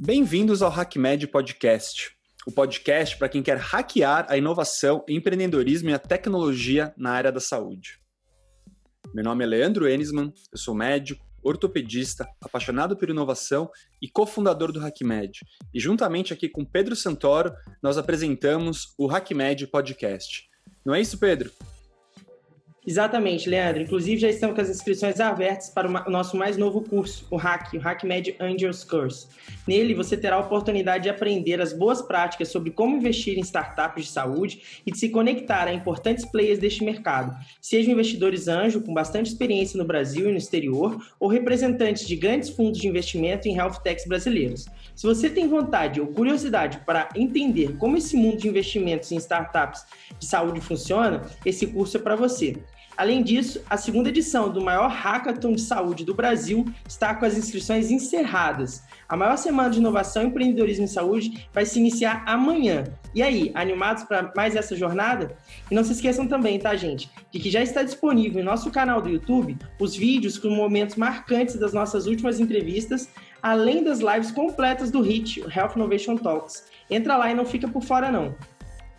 Bem-vindos ao HackMed Podcast, o podcast para quem quer hackear a inovação, empreendedorismo e a tecnologia na área da saúde. Meu nome é Leandro Enisman, eu sou médico, ortopedista, apaixonado por inovação e cofundador do HackMed. E juntamente aqui com Pedro Santoro, nós apresentamos o HackMed Podcast. Não é isso, Pedro? Exatamente, Leandro. Inclusive, já estamos com as inscrições abertas para o nosso mais novo curso, o Hack, o HackMed Angels Course. Nele, você terá a oportunidade de aprender as boas práticas sobre como investir em startups de saúde e de se conectar a importantes players deste mercado, sejam investidores anjo com bastante experiência no Brasil e no exterior, ou representantes de grandes fundos de investimento em health techs brasileiros. Se você tem vontade ou curiosidade para entender como esse mundo de investimentos em startups de saúde funciona, esse curso é para você. Além disso, a segunda edição do maior hackathon de saúde do Brasil está com as inscrições encerradas. A maior semana de inovação e empreendedorismo em saúde vai se iniciar amanhã. E aí, animados para mais essa jornada? E não se esqueçam também, tá, gente, de que já está disponível em nosso canal do YouTube os vídeos com momentos marcantes das nossas últimas entrevistas, além das lives completas do HIT, o Health Innovation Talks. Entra lá e não fica por fora, não.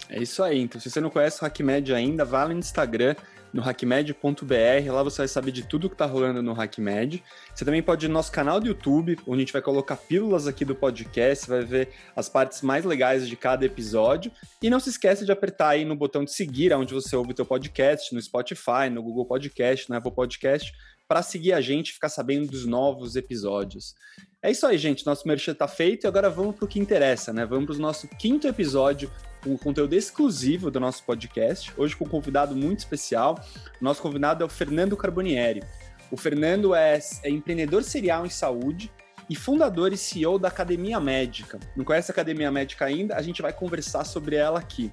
É isso aí. Então, se você não conhece o HackMed ainda, vá lá no Instagram no hackmed.br, lá você vai saber de tudo que está rolando no HackMed. Você também pode ir no nosso canal do YouTube, onde a gente vai colocar pílulas aqui do podcast, vai ver as partes mais legais de cada episódio. E não se esqueça de apertar aí no botão de seguir, onde você ouve o teu podcast, no Spotify, no Google Podcast, no Apple Podcast, para seguir a gente e ficar sabendo dos novos episódios. É isso aí, gente. Nosso merchan está feito e agora vamos para o que interessa, né? Vamos para o nosso quinto episódio um conteúdo exclusivo do nosso podcast, hoje com um convidado muito especial. Nosso convidado é o Fernando Carbonieri. O Fernando é, é empreendedor serial em saúde e fundador e CEO da Academia Médica. Não conhece a Academia Médica ainda? A gente vai conversar sobre ela aqui.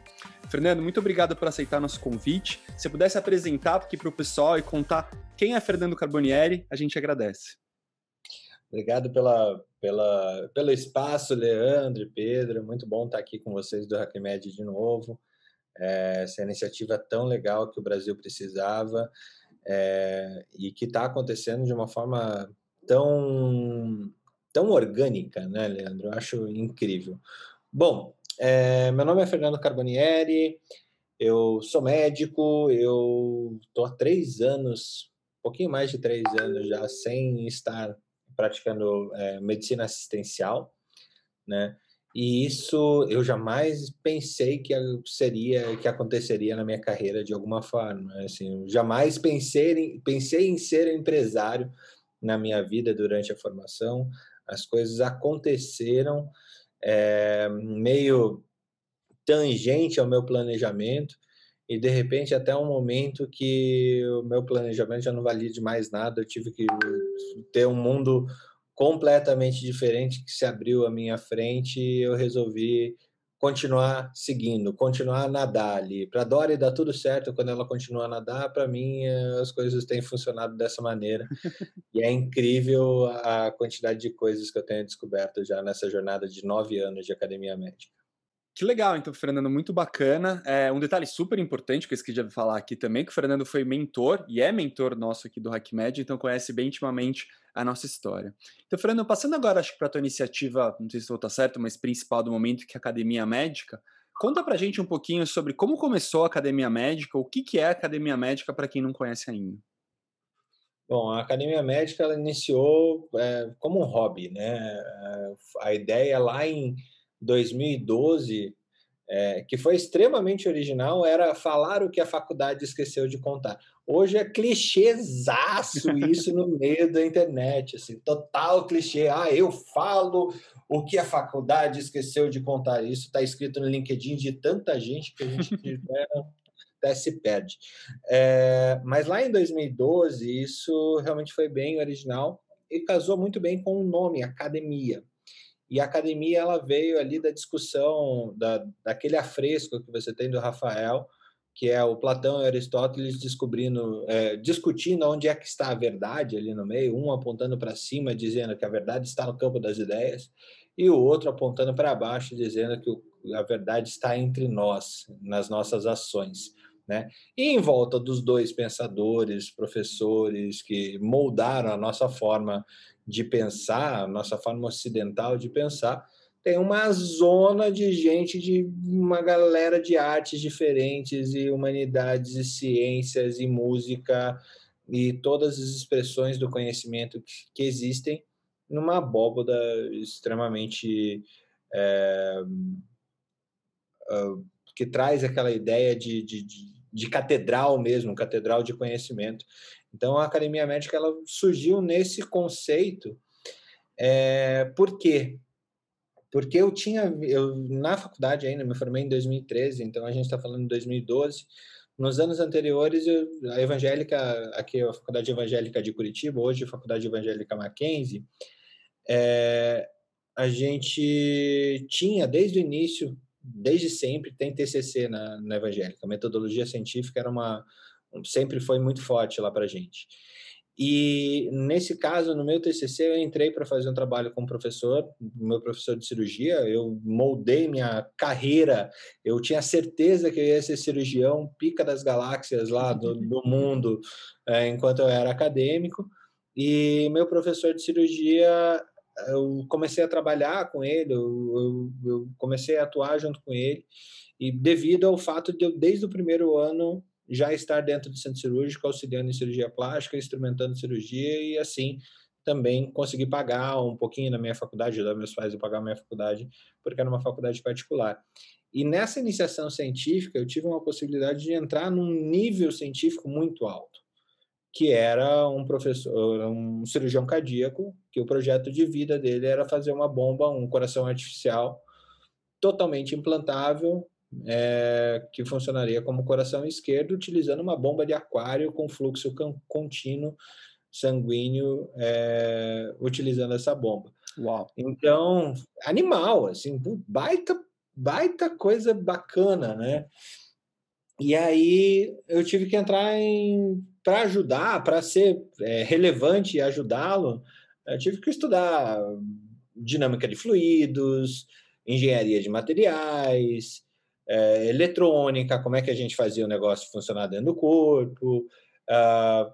Fernando, muito obrigado por aceitar nosso convite. Se pudesse apresentar aqui para o pessoal e contar quem é Fernando Carbonieri, a gente agradece. Obrigado pela, pela, pelo espaço, Leandro Pedro. Muito bom estar aqui com vocês do HackMed de novo. É, essa iniciativa tão legal que o Brasil precisava é, e que está acontecendo de uma forma tão, tão orgânica, né, Leandro? Eu acho incrível. Bom, é, meu nome é Fernando Carbonieri, eu sou médico, eu estou há três anos, um pouquinho mais de três anos já, sem estar praticando é, medicina assistencial, né? E isso eu jamais pensei que seria que aconteceria na minha carreira de alguma forma. Né? Assim, jamais pensei em, pensei em ser empresário na minha vida durante a formação. As coisas aconteceram é, meio tangente ao meu planejamento e de repente até um momento que o meu planejamento já não valia de mais nada, eu tive que ter um mundo completamente diferente que se abriu à minha frente e eu resolvi continuar seguindo, continuar a nadar ali. Para Dori dá tudo certo quando ela continua a nadar, para mim as coisas têm funcionado dessa maneira. e é incrível a quantidade de coisas que eu tenho descoberto já nessa jornada de nove anos de academia médica. Que legal, então, Fernando, muito bacana. É, um detalhe super importante que eu esqueci de falar aqui também, que o Fernando foi mentor e é mentor nosso aqui do HackMed, então conhece bem intimamente a nossa história. Então, Fernando, passando agora, acho que para a tua iniciativa, não sei se estou tá certo, mas principal do momento, que é a Academia Médica, conta para gente um pouquinho sobre como começou a Academia Médica, o que, que é a Academia Médica para quem não conhece ainda. Bom, a Academia Médica ela iniciou é, como um hobby, né? É, a ideia lá em 2012, é, que foi extremamente original, era falar o que a faculdade esqueceu de contar. Hoje é clichêzaço isso no meio da internet, assim, total clichê. Ah, eu falo o que a faculdade esqueceu de contar. Isso está escrito no LinkedIn de tanta gente que a gente até se perde. É, mas lá em 2012, isso realmente foi bem original e casou muito bem com o nome, academia. E a academia ela veio ali da discussão, da, daquele afresco que você tem do Rafael, que é o Platão e Aristóteles descobrindo, é, discutindo onde é que está a verdade ali no meio, um apontando para cima, dizendo que a verdade está no campo das ideias, e o outro apontando para baixo, dizendo que a verdade está entre nós, nas nossas ações. Né? E em volta dos dois pensadores, professores que moldaram a nossa forma de pensar, nossa forma ocidental de pensar, tem uma zona de gente, de uma galera de artes diferentes, e humanidades, e ciências, e música, e todas as expressões do conhecimento que, que existem numa abóboda extremamente. É, uh, que traz aquela ideia de, de, de, de, catedral mesmo, catedral de conhecimento. Então, a Academia Médica ela surgiu nesse conceito. É, por quê? Porque eu tinha, eu na faculdade ainda, me formei em 2013, então a gente está falando de 2012. Nos anos anteriores, eu, a evangélica, aqui a Faculdade Evangélica de Curitiba, hoje a Faculdade Evangélica Mackenzie, é, a gente tinha desde o início, desde sempre, tem TCC na, na Evangélica. A metodologia científica era uma, sempre foi muito forte lá para gente. E nesse caso, no meu TCC, eu entrei para fazer um trabalho com o professor, meu professor de cirurgia. Eu moldei minha carreira. Eu tinha certeza que eu ia ser cirurgião, pica das galáxias lá do, do mundo, é, enquanto eu era acadêmico. E meu professor de cirurgia, eu comecei a trabalhar com ele, eu, eu, eu comecei a atuar junto com ele. E devido ao fato de eu, desde o primeiro ano, já estar dentro do centro cirúrgico, auxiliando em cirurgia plástica, instrumentando cirurgia e assim também conseguir pagar um pouquinho na minha faculdade, ajudar meus pais a pagar a minha faculdade, porque era uma faculdade particular. E nessa iniciação científica, eu tive uma possibilidade de entrar num nível científico muito alto, que era um professor, um cirurgião cardíaco, que o projeto de vida dele era fazer uma bomba, um coração artificial totalmente implantável é, que funcionaria como coração esquerdo, utilizando uma bomba de aquário com fluxo contínuo sanguíneo, é, utilizando essa bomba. Uau. Então, animal, assim, baita, baita coisa bacana, né? E aí eu tive que entrar em para ajudar, para ser é, relevante e ajudá-lo, eu tive que estudar dinâmica de fluidos, engenharia de materiais, é, eletrônica, como é que a gente fazia o negócio funcionar dentro do corpo, uh,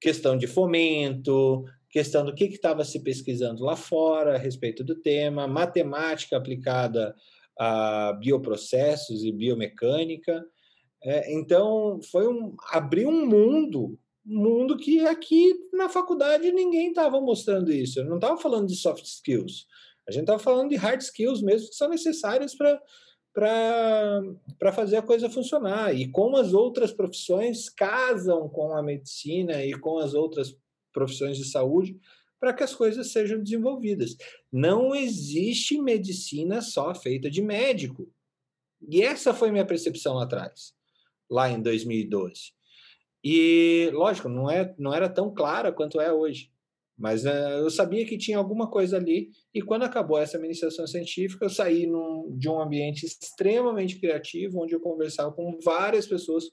questão de fomento, questão do que estava se pesquisando lá fora a respeito do tema, matemática aplicada a bioprocessos e biomecânica. É, então, foi um, abrir um mundo, um mundo que aqui na faculdade ninguém estava mostrando isso. Eu não estava falando de soft skills, a gente estava falando de hard skills mesmo, que são necessárias para para fazer a coisa funcionar. E como as outras profissões casam com a medicina e com as outras profissões de saúde para que as coisas sejam desenvolvidas. Não existe medicina só feita de médico. E essa foi minha percepção lá atrás, lá em 2012. E, lógico, não, é, não era tão clara quanto é hoje. Mas uh, eu sabia que tinha alguma coisa ali, e quando acabou essa iniciação científica, eu saí num, de um ambiente extremamente criativo, onde eu conversava com várias pessoas,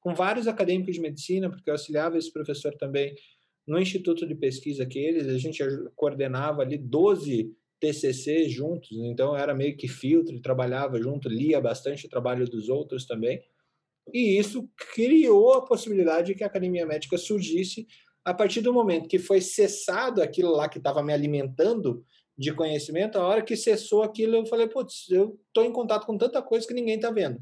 com vários acadêmicos de medicina, porque eu auxiliava esse professor também no instituto de pesquisa que eles, a gente coordenava ali 12 TCC juntos, então era meio que filtro, trabalhava junto, lia bastante o trabalho dos outros também. E isso criou a possibilidade de que a academia médica surgisse a partir do momento que foi cessado aquilo lá que estava me alimentando de conhecimento, a hora que cessou aquilo, eu falei, putz, eu estou em contato com tanta coisa que ninguém está vendo.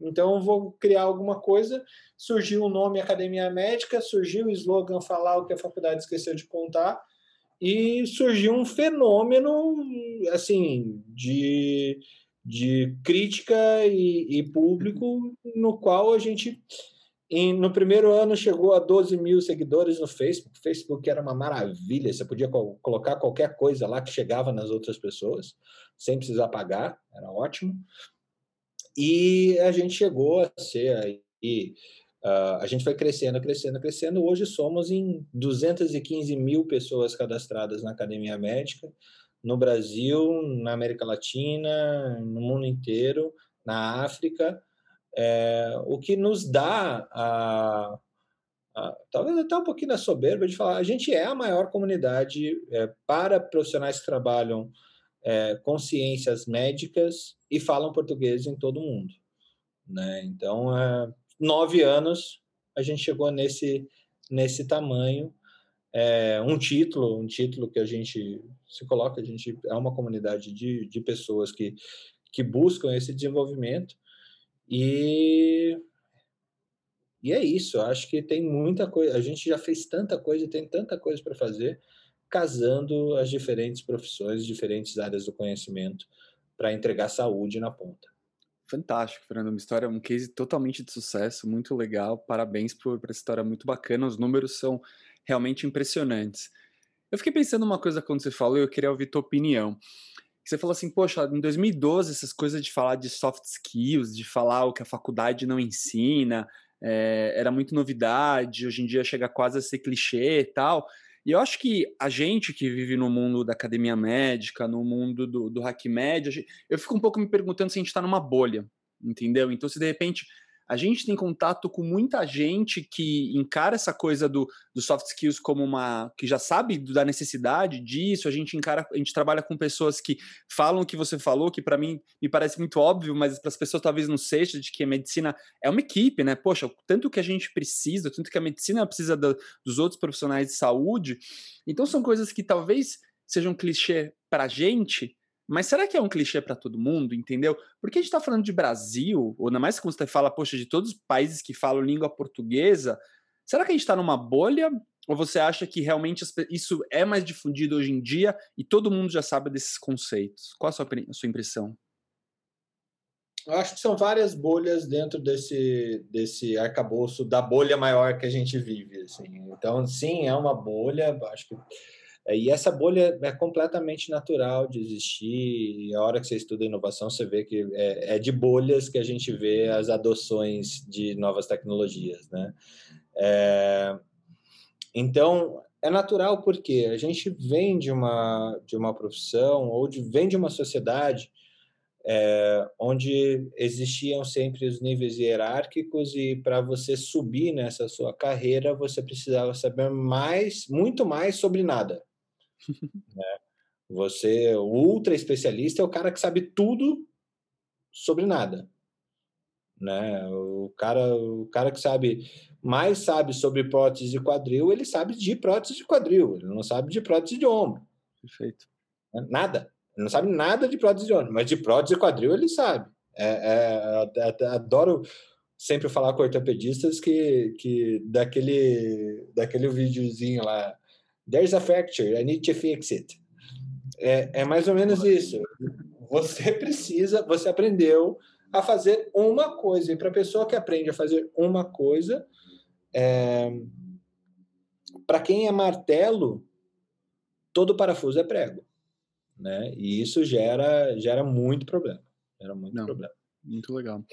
Então, eu vou criar alguma coisa. Surgiu o nome Academia Médica, surgiu o slogan Falar o que a faculdade esqueceu de contar, e surgiu um fenômeno, assim, de, de crítica e, e público, no qual a gente em, no primeiro ano chegou a 12 mil seguidores no Facebook. Facebook era uma maravilha, você podia co colocar qualquer coisa lá que chegava nas outras pessoas, sem precisar pagar, era ótimo. E a gente chegou a ser aí, uh, a gente foi crescendo, crescendo, crescendo. Hoje somos em 215 mil pessoas cadastradas na Academia Médica, no Brasil, na América Latina, no mundo inteiro, na África é, o que nos dá a, a, talvez até um pouquinho da soberba de falar, a gente é a maior comunidade é, para profissionais que trabalham é, com ciências médicas e falam português em todo o mundo. Né? Então, é, nove anos a gente chegou nesse, nesse tamanho. É, um título, um título que a gente se coloca, a gente é uma comunidade de, de pessoas que, que buscam esse desenvolvimento e e é isso, eu acho que tem muita coisa, a gente já fez tanta coisa, tem tanta coisa para fazer, casando as diferentes profissões, diferentes áreas do conhecimento para entregar saúde na ponta. Fantástico, Fernando. Uma história, um case totalmente de sucesso, muito legal. Parabéns por, por essa história muito bacana. Os números são realmente impressionantes. Eu fiquei pensando uma coisa quando você falou, eu queria ouvir tua opinião. Você falou assim, poxa, em 2012 essas coisas de falar de soft skills, de falar o que a faculdade não ensina, é, era muito novidade, hoje em dia chega quase a ser clichê e tal. E eu acho que a gente que vive no mundo da academia médica, no mundo do, do hack média, eu fico um pouco me perguntando se a gente está numa bolha, entendeu? Então, se de repente a gente tem contato com muita gente que encara essa coisa do, do soft skills como uma que já sabe da necessidade disso. A gente encara, a gente trabalha com pessoas que falam o que você falou, que para mim me parece muito óbvio, mas para as pessoas talvez não seja, de que a medicina é uma equipe, né? Poxa, tanto que a gente precisa, tanto que a medicina precisa dos outros profissionais de saúde. Então são coisas que talvez sejam clichê para a gente, mas será que é um clichê para todo mundo, entendeu? Porque a gente está falando de Brasil, ou ainda mais quando você fala, poxa, de todos os países que falam língua portuguesa, será que a gente está numa bolha? Ou você acha que realmente isso é mais difundido hoje em dia e todo mundo já sabe desses conceitos? Qual a sua, a sua impressão? Eu acho que são várias bolhas dentro desse, desse arcabouço da bolha maior que a gente vive. Assim. Então, sim, é uma bolha. Acho que e essa bolha é completamente natural de existir. E a hora que você estuda inovação, você vê que é, é de bolhas que a gente vê as adoções de novas tecnologias, né? É, então, é natural porque a gente vem de uma, de uma profissão ou de, vem de uma sociedade é, onde existiam sempre os níveis hierárquicos e para você subir nessa sua carreira você precisava saber mais, muito mais sobre nada. Né? Você, o ultra especialista é o cara que sabe tudo sobre nada, né? O cara, o cara que sabe mais sabe sobre prótese de quadril, ele sabe de prótese de quadril, ele não sabe de prótese de ombro. Perfeito. Né? Nada. Ele não sabe nada de prótese de ombro, mas de prótese de quadril ele sabe. É, é, adoro sempre falar com ortopedistas que, que daquele, daquele videozinho lá There's a fracture, I need to fix it. É, é mais ou menos isso. Você precisa, você aprendeu a fazer uma coisa. E para a pessoa que aprende a fazer uma coisa, é, para quem é martelo, todo parafuso é prego. Né? E isso gera, gera muito problema. Gera muito Não, problema. Muito legal.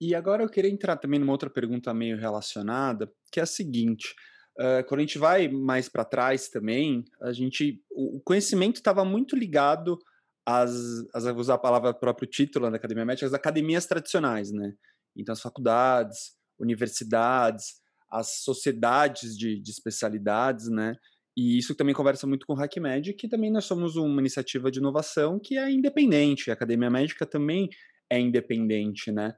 E agora eu queria entrar também numa outra pergunta meio relacionada, que é a seguinte: Uh, quando a gente vai mais para trás também, a gente, o, conhecimento estava muito ligado às, às, vou usar a palavra próprio título da academia médica, às academias tradicionais, né? Então, as faculdades, universidades, as sociedades de, de especialidades, né? E isso também conversa muito com o HackMed, que também nós somos uma iniciativa de inovação que é independente. A academia médica também é independente, né?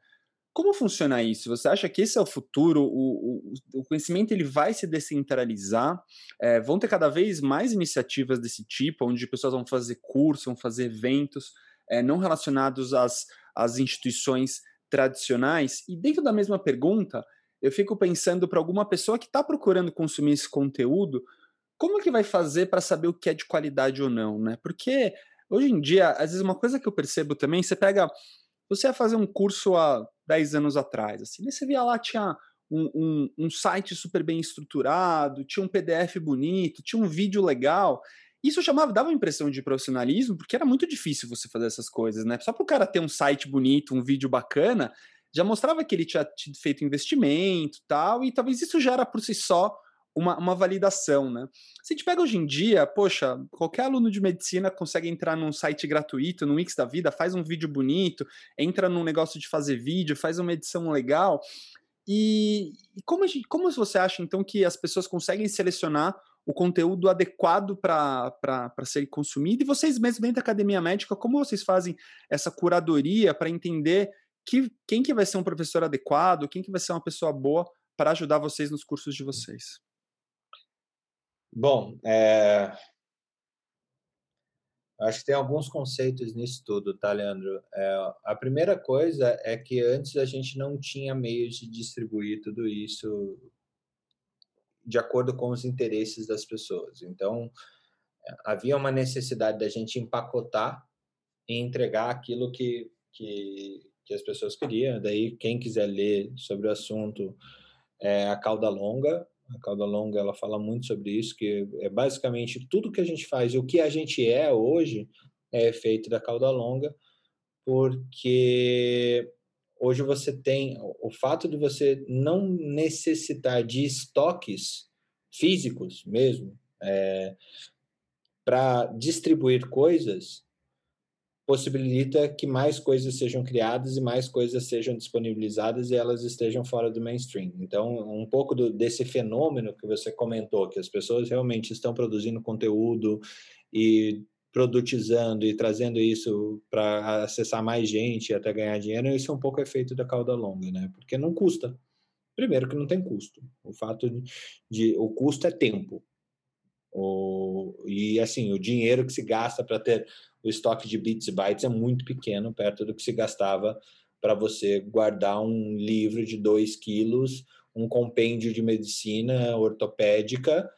Como funciona isso? Você acha que esse é o futuro? O, o, o conhecimento ele vai se descentralizar? É, vão ter cada vez mais iniciativas desse tipo, onde pessoas vão fazer cursos, vão fazer eventos é, não relacionados às, às instituições tradicionais? E dentro da mesma pergunta, eu fico pensando para alguma pessoa que está procurando consumir esse conteúdo, como que vai fazer para saber o que é de qualidade ou não, né? Porque hoje em dia, às vezes uma coisa que eu percebo também, você pega você ia fazer um curso há 10 anos atrás, assim, você via lá, tinha um, um, um, site super bem estruturado, tinha um PDF bonito, tinha um vídeo legal. Isso chamava, dava uma impressão de profissionalismo, porque era muito difícil você fazer essas coisas, né? Só para o cara ter um site bonito, um vídeo bacana, já mostrava que ele tinha feito investimento tal, e talvez isso já era por si só uma, uma validação, né? Se a gente pega hoje em dia, poxa, qualquer aluno de medicina consegue entrar num site gratuito, no Wix da vida, faz um vídeo bonito, entra num negócio de fazer vídeo, faz uma edição legal. E, e como, gente, como você acha, então, que as pessoas conseguem selecionar o conteúdo adequado para ser consumido? E vocês mesmos dentro da academia médica, como vocês fazem essa curadoria para entender que, quem que vai ser um professor adequado, quem que vai ser uma pessoa boa para ajudar vocês nos cursos de vocês? Bom, é... acho que tem alguns conceitos nisso tudo, tá, Leandro? É, a primeira coisa é que antes a gente não tinha meios de distribuir tudo isso de acordo com os interesses das pessoas. Então, havia uma necessidade da gente empacotar e entregar aquilo que, que, que as pessoas queriam. Daí, quem quiser ler sobre o assunto, é a Cauda Longa. A Cauda Longa ela fala muito sobre isso, que é basicamente tudo que a gente faz o que a gente é hoje é efeito da Cauda Longa, porque hoje você tem o fato de você não necessitar de estoques físicos mesmo é, para distribuir coisas possibilita que mais coisas sejam criadas e mais coisas sejam disponibilizadas e elas estejam fora do mainstream. Então, um pouco do, desse fenômeno que você comentou, que as pessoas realmente estão produzindo conteúdo e produtizando e trazendo isso para acessar mais gente e até ganhar dinheiro, isso é um pouco efeito da cauda longa, né? Porque não custa. Primeiro que não tem custo. O fato de, de o custo é tempo. O, e assim, o dinheiro que se gasta para ter o estoque de bits e bytes é muito pequeno, perto do que se gastava para você guardar um livro de 2 quilos, um compêndio de medicina ortopédica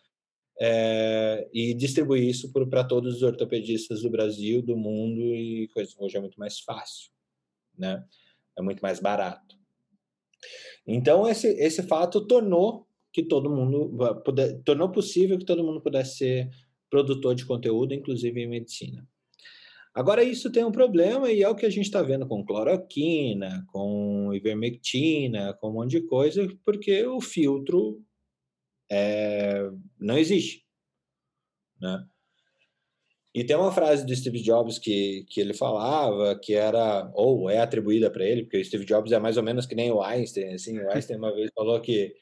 é, e distribuir isso para todos os ortopedistas do Brasil, do mundo e coisa. Hoje é muito mais fácil, né? É muito mais barato. Então esse esse fato tornou que todo mundo puder, tornou possível que todo mundo pudesse ser produtor de conteúdo, inclusive em medicina. Agora, isso tem um problema e é o que a gente está vendo com cloroquina, com ivermectina, com um monte de coisa, porque o filtro é, não existe. Né? E tem uma frase do Steve Jobs que, que ele falava, que era, ou é atribuída para ele, porque o Steve Jobs é mais ou menos que nem o Einstein. Assim, o Einstein uma vez falou que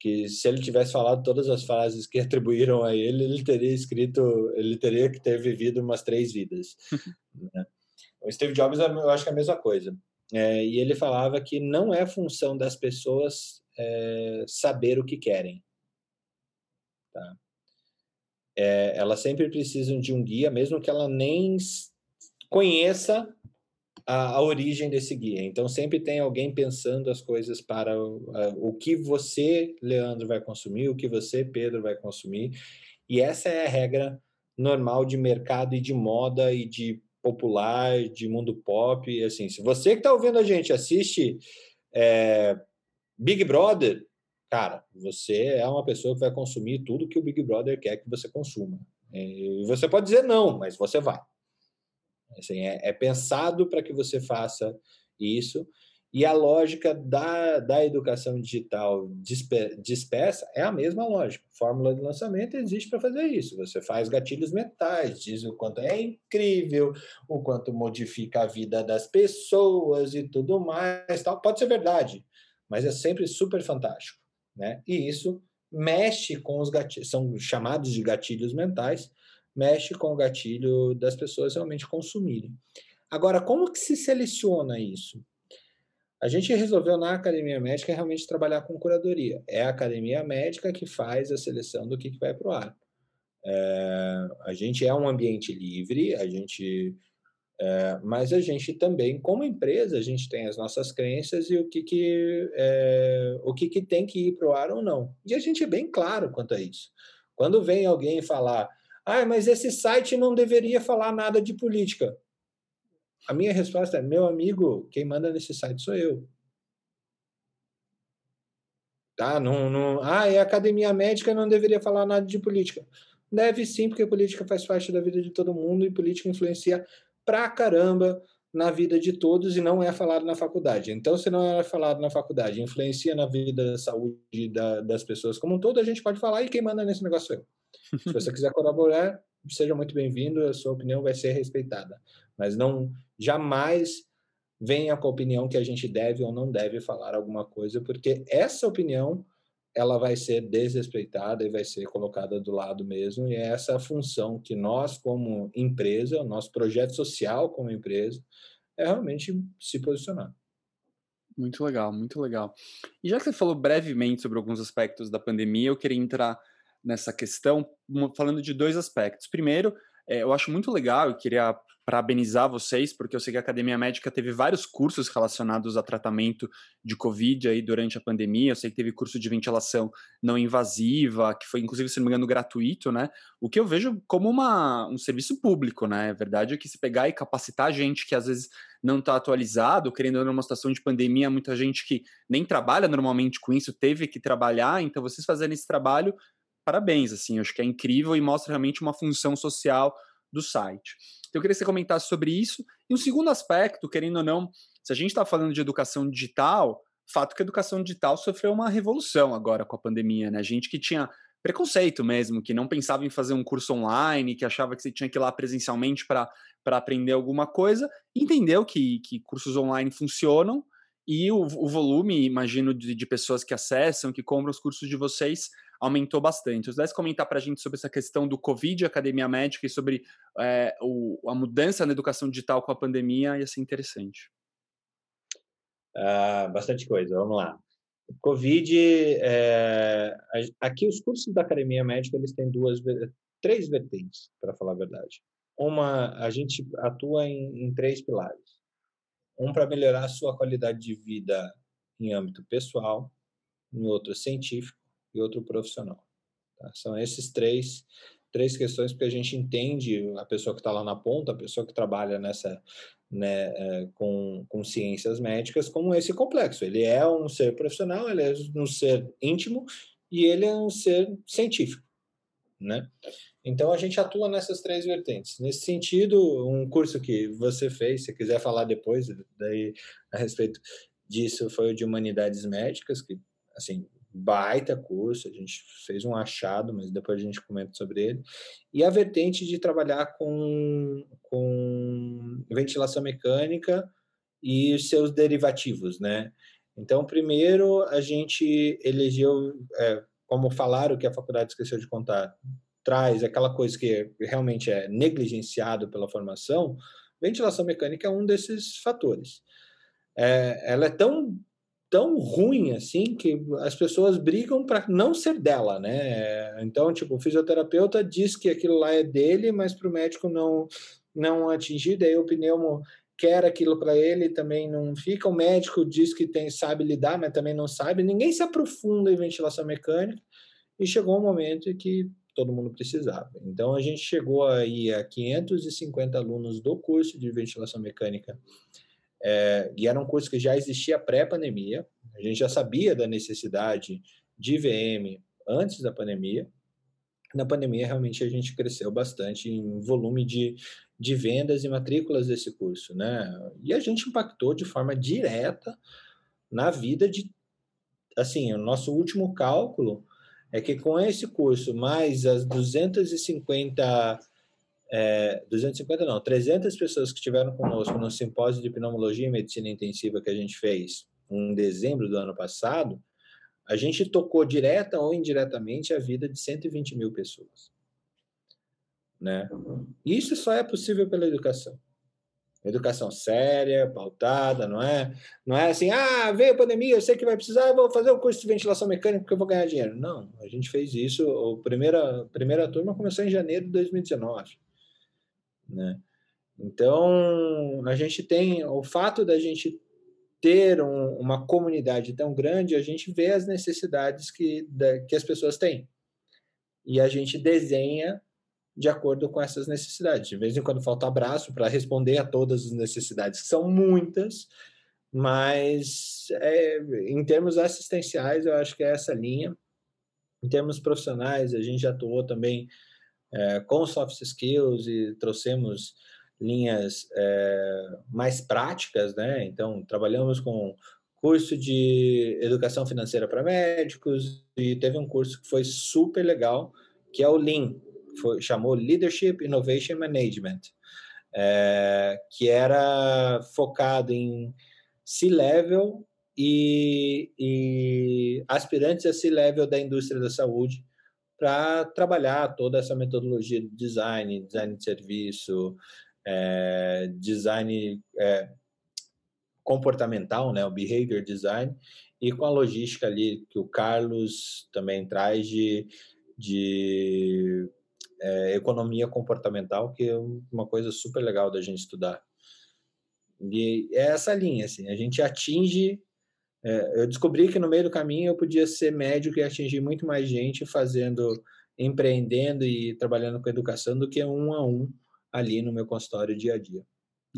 que se ele tivesse falado todas as frases que atribuíram a ele, ele teria escrito, ele teria que ter vivido umas três vidas. né? O Steve Jobs, eu acho que é a mesma coisa. É, e ele falava que não é função das pessoas é, saber o que querem. Tá? É, elas sempre precisam de um guia, mesmo que ela nem conheça a, a, origem desse guia. Então, sempre tem alguém pensando as coisas para o, o que você, Leandro, vai consumir, o que você, Pedro, vai consumir. E essa é a regra normal de mercado e de moda e de popular, de mundo pop. E assim, se você que está ouvindo a gente assiste é, Big Brother, cara, você é uma pessoa que vai consumir tudo que o Big Brother quer que você consuma. E você pode dizer não, mas você vai. Assim, é, é pensado para que você faça isso. E a lógica da, da educação digital dispersa é a mesma lógica. Fórmula de lançamento existe para fazer isso. Você faz gatilhos mentais, diz o quanto é incrível, o quanto modifica a vida das pessoas e tudo mais. Tal. Pode ser verdade, mas é sempre super fantástico. Né? E isso mexe com os gatilhos, são chamados de gatilhos mentais, mexe com o gatilho das pessoas realmente consumirem. Agora, como que se seleciona isso? A gente resolveu na academia médica realmente trabalhar com curadoria. É a academia médica que faz a seleção do que, que vai para o ar. É, a gente é um ambiente livre, a gente, é, mas a gente também, como empresa, a gente tem as nossas crenças e o que, que, é, o que, que tem que ir para o ar ou não. E a gente é bem claro quanto a isso. Quando vem alguém falar, ah, mas esse site não deveria falar nada de política. A minha resposta é: meu amigo, quem manda nesse site sou eu. Tá? Não, não... Ah, é academia médica, não deveria falar nada de política. Deve sim, porque política faz parte da vida de todo mundo e política influencia pra caramba na vida de todos e não é falado na faculdade. Então, se não é falado na faculdade, influencia na vida da saúde da, das pessoas como um todo, a gente pode falar e quem manda nesse negócio sou eu. Se você quiser colaborar, seja muito bem-vindo, a sua opinião vai ser respeitada. Mas não jamais venha com a opinião que a gente deve ou não deve falar alguma coisa, porque essa opinião ela vai ser desrespeitada e vai ser colocada do lado mesmo, e é essa função que nós, como empresa, nosso projeto social como empresa, é realmente se posicionar. Muito legal, muito legal. E já que você falou brevemente sobre alguns aspectos da pandemia, eu queria entrar nessa questão falando de dois aspectos. Primeiro, é, eu acho muito legal, eu queria parabenizar vocês, porque eu sei que a Academia Médica teve vários cursos relacionados a tratamento de Covid aí durante a pandemia. Eu sei que teve curso de ventilação não invasiva, que foi, inclusive, se não me engano, gratuito, né? O que eu vejo como uma, um serviço público, né? A verdade é que se pegar e capacitar gente que às vezes não está atualizado, querendo numa situação de pandemia, muita gente que nem trabalha normalmente com isso teve que trabalhar, então vocês fazendo esse trabalho, parabéns, assim, acho que é incrível e mostra realmente uma função social do site. Então, eu queria que você comentasse sobre isso. E um segundo aspecto, querendo ou não, se a gente está falando de educação digital, fato que a educação digital sofreu uma revolução agora com a pandemia, né? Gente que tinha preconceito mesmo, que não pensava em fazer um curso online, que achava que você tinha que ir lá presencialmente para aprender alguma coisa, entendeu que, que cursos online funcionam e o, o volume, imagino, de, de, pessoas que acessam, que compram os cursos de vocês, aumentou bastante. Você pudesse comentar para a gente sobre essa questão do Covid, Academia Médica, e sobre é, o, a mudança na educação digital com a pandemia, ia ser interessante. Uh, bastante coisa, vamos lá. Covid, é, aqui os cursos da Academia Médica, eles têm duas, três vertentes, para falar a verdade. Uma, a gente atua em, em três pilares. Um para melhorar a sua qualidade de vida em âmbito pessoal, em outro científico e outro profissional. Tá? São esses três três questões porque a gente entende a pessoa que está lá na ponta, a pessoa que trabalha nessa né, é, com, com ciências médicas como esse complexo. Ele é um ser profissional, ele é um ser íntimo e ele é um ser científico, né? Então a gente atua nessas três vertentes. Nesse sentido, um curso que você fez, se quiser falar depois daí a respeito disso, foi o de humanidades médicas, que assim baita curso, a gente fez um achado, mas depois a gente comenta sobre ele. E a vertente de trabalhar com, com ventilação mecânica e seus derivativos, né? Então, primeiro, a gente elegeu, é, como falaram que a faculdade esqueceu de contar, traz aquela coisa que realmente é negligenciado pela formação, ventilação mecânica é um desses fatores. É, ela é tão tão ruim assim que as pessoas brigam para não ser dela, né? Então, tipo, o fisioterapeuta diz que aquilo lá é dele, mas para o médico não não atingir, daí o pneumo quer aquilo para ele também não fica. O médico diz que tem sabe lidar, mas também não sabe. Ninguém se aprofunda em ventilação mecânica e chegou um momento em que todo mundo precisava. Então a gente chegou aí a 550 alunos do curso de ventilação mecânica é, e era um curso que já existia pré-pandemia, a gente já sabia da necessidade de VM antes da pandemia. Na pandemia, realmente, a gente cresceu bastante em volume de, de vendas e matrículas desse curso, né? E a gente impactou de forma direta na vida de. Assim, o nosso último cálculo é que com esse curso, mais as 250 é, 250 não, 300 pessoas que estiveram conosco no simpósio de pneumologia e medicina intensiva que a gente fez em dezembro do ano passado, a gente tocou direta ou indiretamente a vida de 120 mil pessoas. Né? Isso só é possível pela educação. Educação séria, pautada, não é? Não é assim, ah, veio a pandemia, eu sei que vai precisar, vou fazer o curso de ventilação mecânica porque eu vou ganhar dinheiro. Não, a gente fez isso, a primeira, a primeira turma começou em janeiro de 2019 né? Então, a gente tem o fato da gente ter um, uma comunidade tão grande, a gente vê as necessidades que, da, que as pessoas têm. E a gente desenha de acordo com essas necessidades. De vez em quando falta abraço para responder a todas as necessidades, que são muitas, mas é, em termos assistenciais, eu acho que é essa linha. Em termos profissionais, a gente já atuou também é, com soft skills e trouxemos linhas é, mais práticas, né? Então, trabalhamos com curso de educação financeira para médicos e teve um curso que foi super legal, que é o Lean, foi, chamou Leadership Innovation Management, é, que era focado em C-level e, e aspirantes a C-level da indústria da saúde para trabalhar toda essa metodologia de design, design de serviço, é, design, é, comportamental, né, o behavior design, e com a logística ali que o Carlos também traz de, de é, economia comportamental, que é uma coisa super legal da gente estudar. E é essa linha, assim, a gente atinge. É, eu descobri que no meio do caminho eu podia ser médico e atingir muito mais gente fazendo, empreendendo e trabalhando com educação do que um a um ali no meu consultório dia a dia.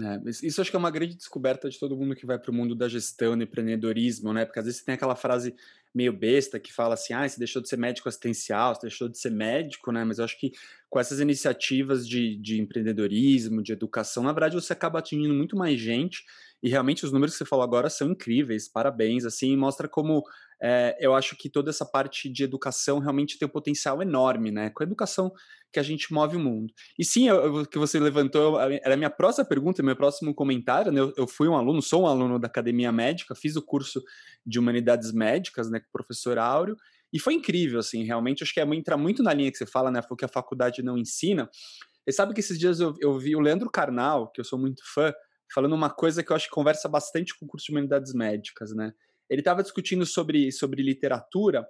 É, isso acho que é uma grande descoberta de todo mundo que vai para o mundo da gestão, do empreendedorismo, né? Porque às vezes você tem aquela frase meio besta que fala assim, ah, você deixou de ser médico assistencial, você deixou de ser médico, né? Mas eu acho que com essas iniciativas de, de empreendedorismo, de educação, na verdade você acaba atingindo muito mais gente e realmente os números que você falou agora são incríveis, parabéns, assim, mostra como é, eu acho que toda essa parte de educação realmente tem um potencial enorme, né? Com a educação que a gente move o mundo. E sim, o que você levantou era a minha próxima pergunta, meu próximo comentário, né? Eu, eu, fui um aluno, sou um aluno da Academia Médica, fiz o curso de Humanidades Médicas, né, com o professor Áureo, e foi incrível, assim, realmente, acho que é, entra muito na linha que você fala, né, que a faculdade não ensina. E sabe que esses dias eu, eu vi o Leandro Carnal, que eu sou muito fã, falando uma coisa que eu acho que conversa bastante com o curso de Humanidades Médicas, né? Ele estava discutindo sobre, sobre literatura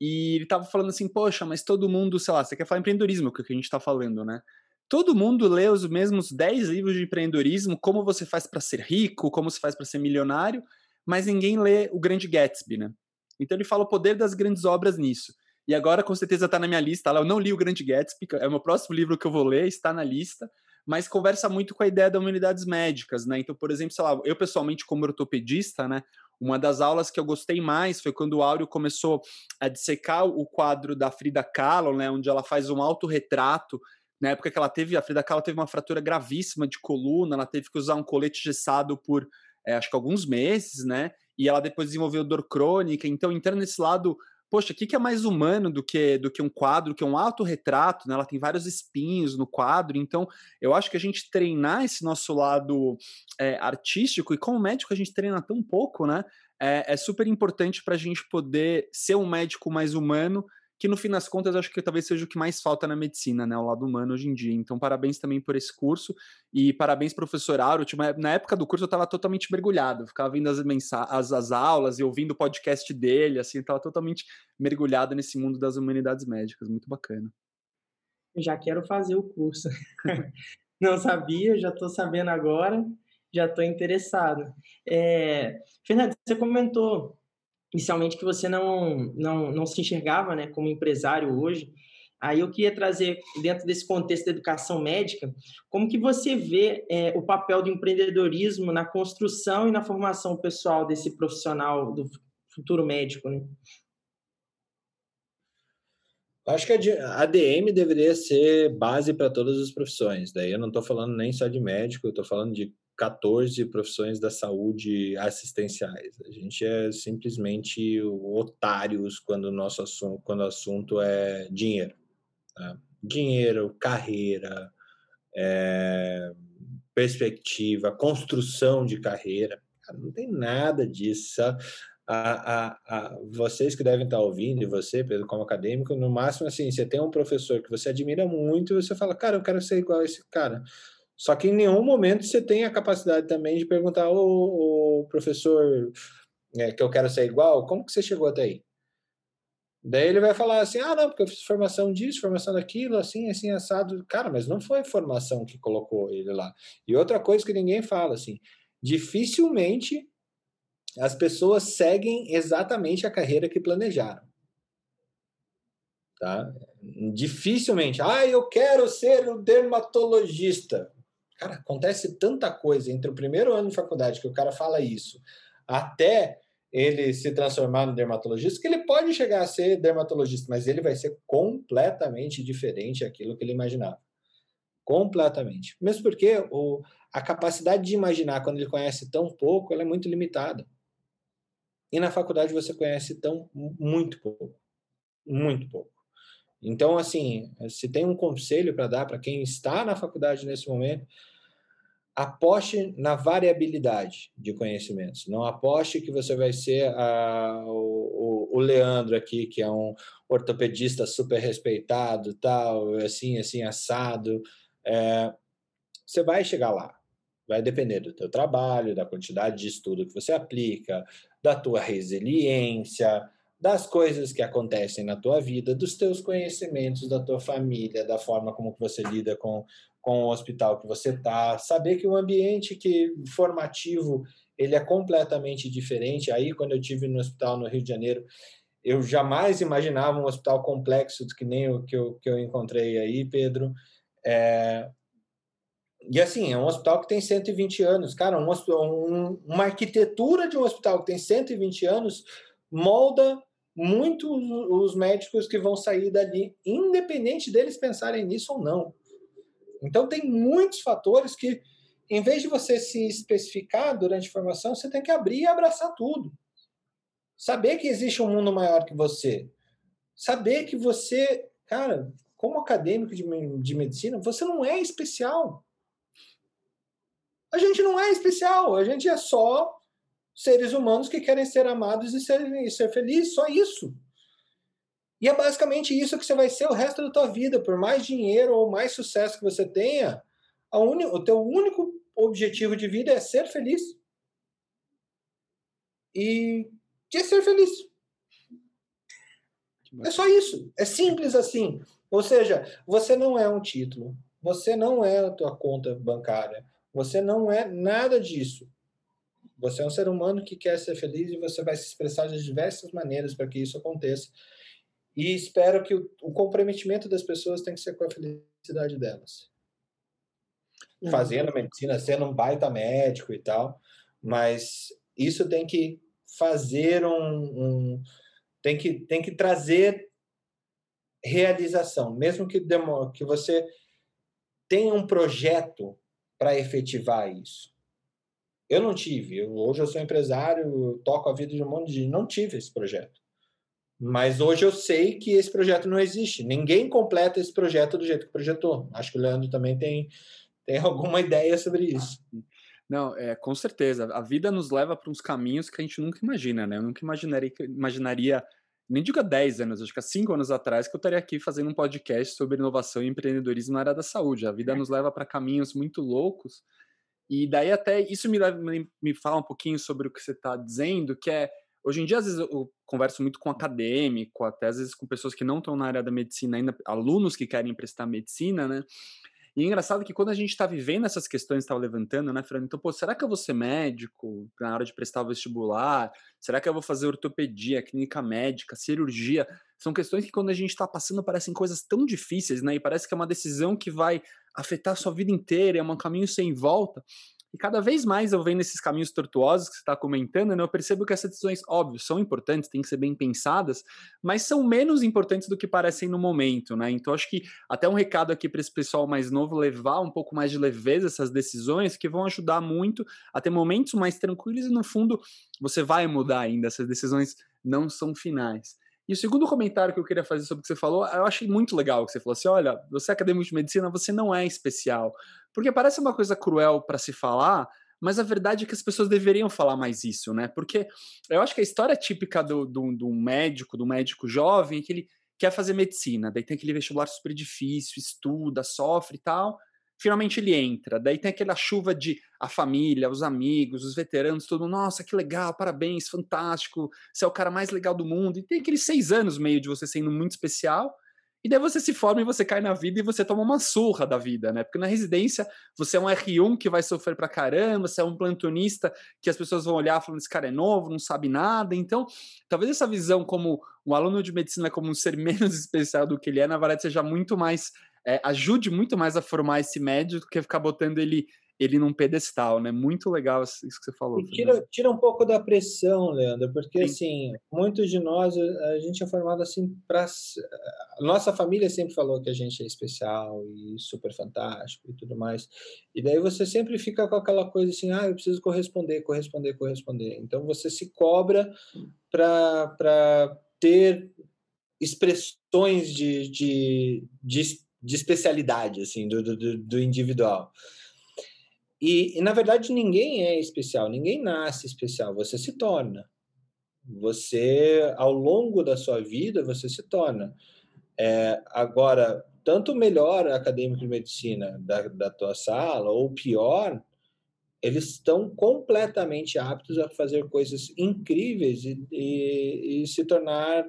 e ele estava falando assim, poxa, mas todo mundo, sei lá, você quer falar empreendedorismo, que é o que a gente está falando, né? Todo mundo lê os mesmos 10 livros de empreendedorismo, como você faz para ser rico, como você faz para ser milionário, mas ninguém lê o Grande Gatsby, né? Então ele fala o poder das grandes obras nisso. E agora, com certeza, está na minha lista. Eu não li o Grande Gatsby, é o meu próximo livro que eu vou ler, está na lista, mas conversa muito com a ideia das humanidades médicas, né? Então, por exemplo, sei lá, eu pessoalmente, como ortopedista, né? Uma das aulas que eu gostei mais foi quando o Áureo começou a dissecar o quadro da Frida Kahlo, né, onde ela faz um autorretrato. Na época que ela teve, a Frida Kahlo teve uma fratura gravíssima de coluna, ela teve que usar um colete gessado por é, acho que alguns meses, né? E ela depois desenvolveu dor crônica. Então, entrando nesse lado poxa, o que, que é mais humano do que, do que um quadro, que é um autorretrato, né? Ela tem vários espinhos no quadro, então eu acho que a gente treinar esse nosso lado é, artístico, e como médico a gente treina tão pouco, né? É, é super importante para a gente poder ser um médico mais humano que no fim das contas acho que talvez seja o que mais falta na medicina, né, o lado humano hoje em dia. Então, parabéns também por esse curso e parabéns, professor Auro. Na época do curso eu estava totalmente mergulhado, ficava vendo as, as, as aulas e ouvindo o podcast dele, assim, estava totalmente mergulhado nesse mundo das humanidades médicas, muito bacana. Já quero fazer o curso. Não sabia, já estou sabendo agora, já estou interessado. É, Fernando, você comentou inicialmente que você não, não, não se enxergava né, como empresário hoje. Aí eu queria trazer, dentro desse contexto da educação médica, como que você vê é, o papel do empreendedorismo na construção e na formação pessoal desse profissional do futuro médico, né? Acho que a ADM deveria ser base para todas as profissões. Daí eu não estou falando nem só de médico, eu estou falando de 14 profissões da saúde assistenciais. A gente é simplesmente otários quando o nosso assunto, quando o assunto é dinheiro. Tá? Dinheiro, carreira, é, perspectiva, construção de carreira. Não tem nada disso. A, a, a, vocês que devem estar ouvindo, e você, Pedro, como acadêmico, no máximo, assim, você tem um professor que você admira muito e você fala, cara, eu quero ser igual a esse cara. Só que em nenhum momento você tem a capacidade também de perguntar, ô professor, é, que eu quero ser igual, como que você chegou até aí? Daí ele vai falar assim, ah, não, porque eu fiz formação disso, formação daquilo, assim, assim, assado. Cara, mas não foi formação que colocou ele lá. E outra coisa que ninguém fala, assim, dificilmente as pessoas seguem exatamente a carreira que planejaram. Tá? Dificilmente, ah, eu quero ser um dermatologista. Cara, acontece tanta coisa entre o primeiro ano de faculdade que o cara fala isso, até ele se transformar no dermatologista, que ele pode chegar a ser dermatologista, mas ele vai ser completamente diferente daquilo que ele imaginava. Completamente. Mesmo porque o, a capacidade de imaginar quando ele conhece tão pouco, ela é muito limitada. E na faculdade você conhece tão muito pouco. Muito pouco. Então, assim, se tem um conselho para dar para quem está na faculdade nesse momento, aposte na variabilidade de conhecimentos. Não aposte que você vai ser a, o, o, Leandro aqui, que é um ortopedista super respeitado, tal, assim, assim, assado. É, você vai chegar lá. Vai depender do teu trabalho, da quantidade de estudo que você aplica, da tua resiliência, das coisas que acontecem na tua vida, dos teus conhecimentos, da tua família, da forma como que você lida com, com o hospital que você está, saber que o ambiente que formativo ele é completamente diferente. Aí, quando eu tive no hospital no Rio de Janeiro, eu jamais imaginava um hospital complexo que nem o que eu, que eu encontrei aí, Pedro. É... E assim, é um hospital que tem 120 anos. Cara, um, um, uma arquitetura de um hospital que tem 120 anos molda muito os médicos que vão sair dali, independente deles pensarem nisso ou não. Então, tem muitos fatores que, em vez de você se especificar durante a formação, você tem que abrir e abraçar tudo. Saber que existe um mundo maior que você. Saber que você, cara, como acadêmico de, de medicina, você não é especial. A gente não é especial, a gente é só seres humanos que querem ser amados e ser, e ser felizes, só isso. E é basicamente isso que você vai ser o resto da tua vida. Por mais dinheiro ou mais sucesso que você tenha, uni, o teu único objetivo de vida é ser feliz. E de ser feliz. É só isso. É simples assim. Ou seja, você não é um título. Você não é a tua conta bancária. Você não é nada disso. Você é um ser humano que quer ser feliz e você vai se expressar de diversas maneiras para que isso aconteça. E espero que o, o, comprometimento das pessoas tem que ser com a felicidade delas. Uhum. Fazendo medicina, sendo um baita médico e tal, mas isso tem que fazer um, um tem que tem que trazer realização, mesmo que demore, que você tenha um projeto para efetivar isso. Eu não tive. Eu, hoje eu sou empresário, toco a vida de um monte de não tive esse projeto. Mas hoje eu sei que esse projeto não existe. Ninguém completa esse projeto do jeito que projetou. Acho que o Leandro também tem, tem alguma ideia sobre isso. Não, é, com certeza. A vida nos leva para uns caminhos que a gente nunca imagina, né? Eu nunca imaginaria, imaginaria nem digo há 10 anos, acho que há 5 anos atrás, que eu estaria aqui fazendo um podcast sobre inovação e empreendedorismo na área da saúde. A vida é. nos leva para caminhos muito loucos. E daí até isso me, leva, me, fala um pouquinho sobre o que você está dizendo, que é, hoje em dia, às vezes eu converso muito com acadêmico, até às vezes com pessoas que não estão na área da medicina ainda, alunos que querem prestar medicina, né? E é engraçado que quando a gente está vivendo essas questões que estava levantando, né, Fernando? Então, pô, será que eu vou ser médico na hora de prestar o vestibular? Será que eu vou fazer ortopedia, clínica médica, cirurgia? São questões que quando a gente está passando parecem coisas tão difíceis, né? E parece que é uma decisão que vai afetar a sua vida inteira, é um caminho sem volta. E cada vez mais eu venho nesses caminhos tortuosos que você está comentando, né, eu percebo que essas decisões, óbvio, são importantes, têm que ser bem pensadas, mas são menos importantes do que parecem no momento, né? Então acho que até um recado aqui para esse pessoal mais novo levar um pouco mais de leveza essas decisões que vão ajudar muito a ter momentos mais tranquilos e no fundo você vai mudar ainda, essas decisões não são finais. E o segundo comentário que eu queria fazer sobre o que você falou, eu achei muito legal que você falou assim: olha, você é acadêmico de medicina, você não é especial. Porque parece uma coisa cruel para se falar, mas a verdade é que as pessoas deveriam falar mais isso, né? Porque eu acho que a história típica do, do, do médico, do médico jovem, é que ele quer fazer medicina, daí tem aquele vestibular super difícil, estuda, sofre e tal finalmente ele entra. Daí tem aquela chuva de a família, os amigos, os veteranos, todo mundo, nossa, que legal, parabéns, fantástico, você é o cara mais legal do mundo. E tem aqueles seis anos meio de você sendo muito especial. E daí você se forma e você cai na vida e você toma uma surra da vida, né? Porque na residência você é um R1 que vai sofrer pra caramba, você é um plantonista que as pessoas vão olhar falando: esse cara é novo, não sabe nada. Então, talvez essa visão como um aluno de medicina como um ser menos especial do que ele é, na verdade, seja muito mais é, ajude muito mais a formar esse médio do que ficar botando ele ele num pedestal, né? Muito legal isso que você falou. tira, tira um pouco da pressão, Leandro, porque Sim. assim, muitos de nós, a gente é formado assim para nossa família sempre falou que a gente é especial e super fantástico e tudo mais. E daí você sempre fica com aquela coisa assim, ah, eu preciso corresponder, corresponder, corresponder. Então você se cobra para ter expressões de, de, de de especialidade, assim, do, do, do individual. E, e, na verdade, ninguém é especial, ninguém nasce especial, você se torna. Você, ao longo da sua vida, você se torna. É, agora, tanto melhor acadêmico de medicina da, da tua sala, ou pior, eles estão completamente aptos a fazer coisas incríveis e, e, e se tornar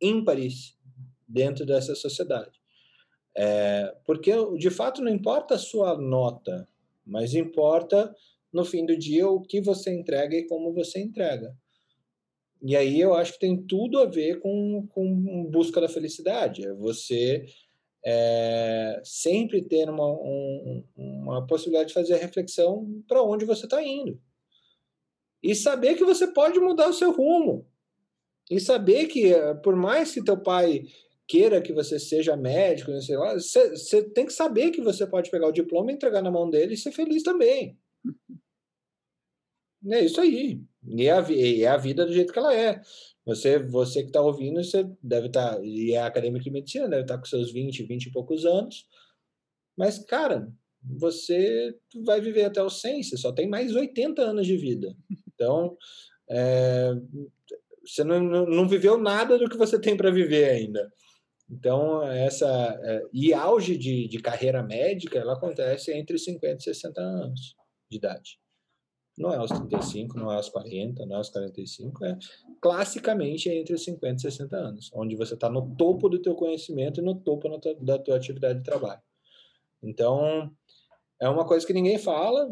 ímpares dentro dessa sociedade. É, porque, de fato, não importa a sua nota, mas importa, no fim do dia, o que você entrega e como você entrega. E aí eu acho que tem tudo a ver com, com busca da felicidade. É você é, sempre ter uma, um, uma possibilidade de fazer a reflexão para onde você está indo. E saber que você pode mudar o seu rumo. E saber que, por mais que teu pai queira que você seja médico, não sei lá, você, você tem que saber que você pode pegar o diploma, entregar na mão dele e ser feliz também. É isso aí. E é a, e é a vida do jeito que ela é. Você, você que está ouvindo, você deve estar, tá, e é acadêmico de medicina, deve estar tá com seus 20, 20 e poucos anos. Mas, cara, você vai viver até os 100, você só tem mais 80 anos de vida. Então, é, você não, não viveu nada do que você tem para viver ainda. Então, essa. É, e auge de, de carreira médica, ela acontece entre 50 e 60 anos de idade. Não é aos 35, não é aos 40, não é aos 45, é classicamente é entre os 50 e 60 anos, onde você está no topo do teu conhecimento e no topo da tua atividade de trabalho. Então, é uma coisa que ninguém fala,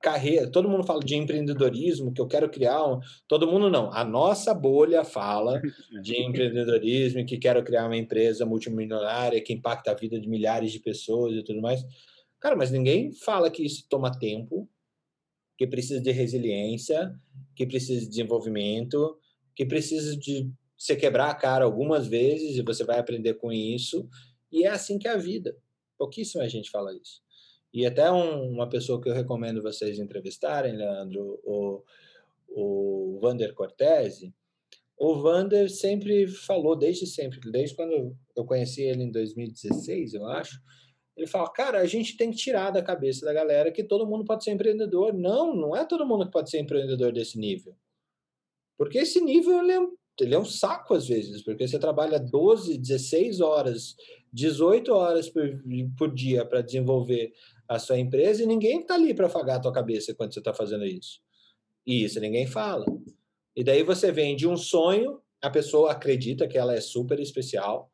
carreira, todo mundo fala de empreendedorismo, que eu quero criar um, todo mundo não, a nossa bolha fala de empreendedorismo, que quero criar uma empresa multimilionária que impacta a vida de milhares de pessoas e tudo mais. Cara, mas ninguém fala que isso toma tempo, que precisa de resiliência, que precisa de desenvolvimento, que precisa de você quebrar a cara algumas vezes e você vai aprender com isso. E é assim que é a vida. Pouquíssima gente fala isso. E até um, uma pessoa que eu recomendo vocês entrevistarem, Leandro, o, o Vander Cortese. O Vander sempre falou, desde sempre, desde quando eu conheci ele em 2016, eu acho, ele fala, cara, a gente tem que tirar da cabeça da galera que todo mundo pode ser empreendedor. Não, não é todo mundo que pode ser empreendedor desse nível. Porque esse nível ele é, ele é um saco às vezes, porque você trabalha 12, 16 horas, 18 horas por, por dia para desenvolver a sua empresa e ninguém está ali para afagar a tua cabeça quando você está fazendo isso. E isso ninguém fala. E daí você vem de um sonho, a pessoa acredita que ela é super especial,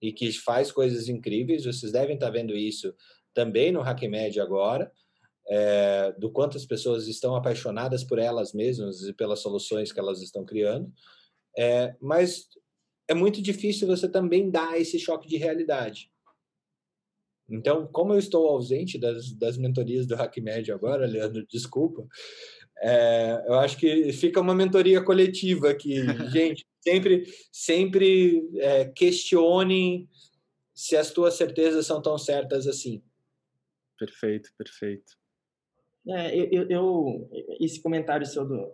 e que faz coisas incríveis. Vocês devem estar vendo isso também no HackMed agora, é, do quanto as pessoas estão apaixonadas por elas mesmas e pelas soluções que elas estão criando. É, mas é muito difícil você também dar esse choque de realidade. Então, como eu estou ausente das, das mentorias do HackMed agora, Leandro, desculpa, é, eu acho que fica uma mentoria coletiva aqui. Gente, sempre, sempre é, questionem se as tuas certezas são tão certas assim. Perfeito, perfeito. É, eu, eu, esse comentário seu do,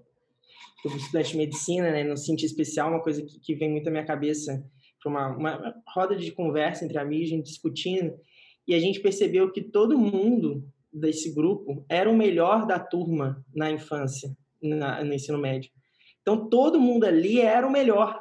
do estudante de medicina, né, no Cinti Especial, uma coisa que, que vem muito à minha cabeça, foi uma, uma roda de conversa entre amigos, a gente discutindo, e a gente percebeu que todo mundo desse grupo era o melhor da turma na infância, na, no ensino médio. Então, todo mundo ali era o melhor.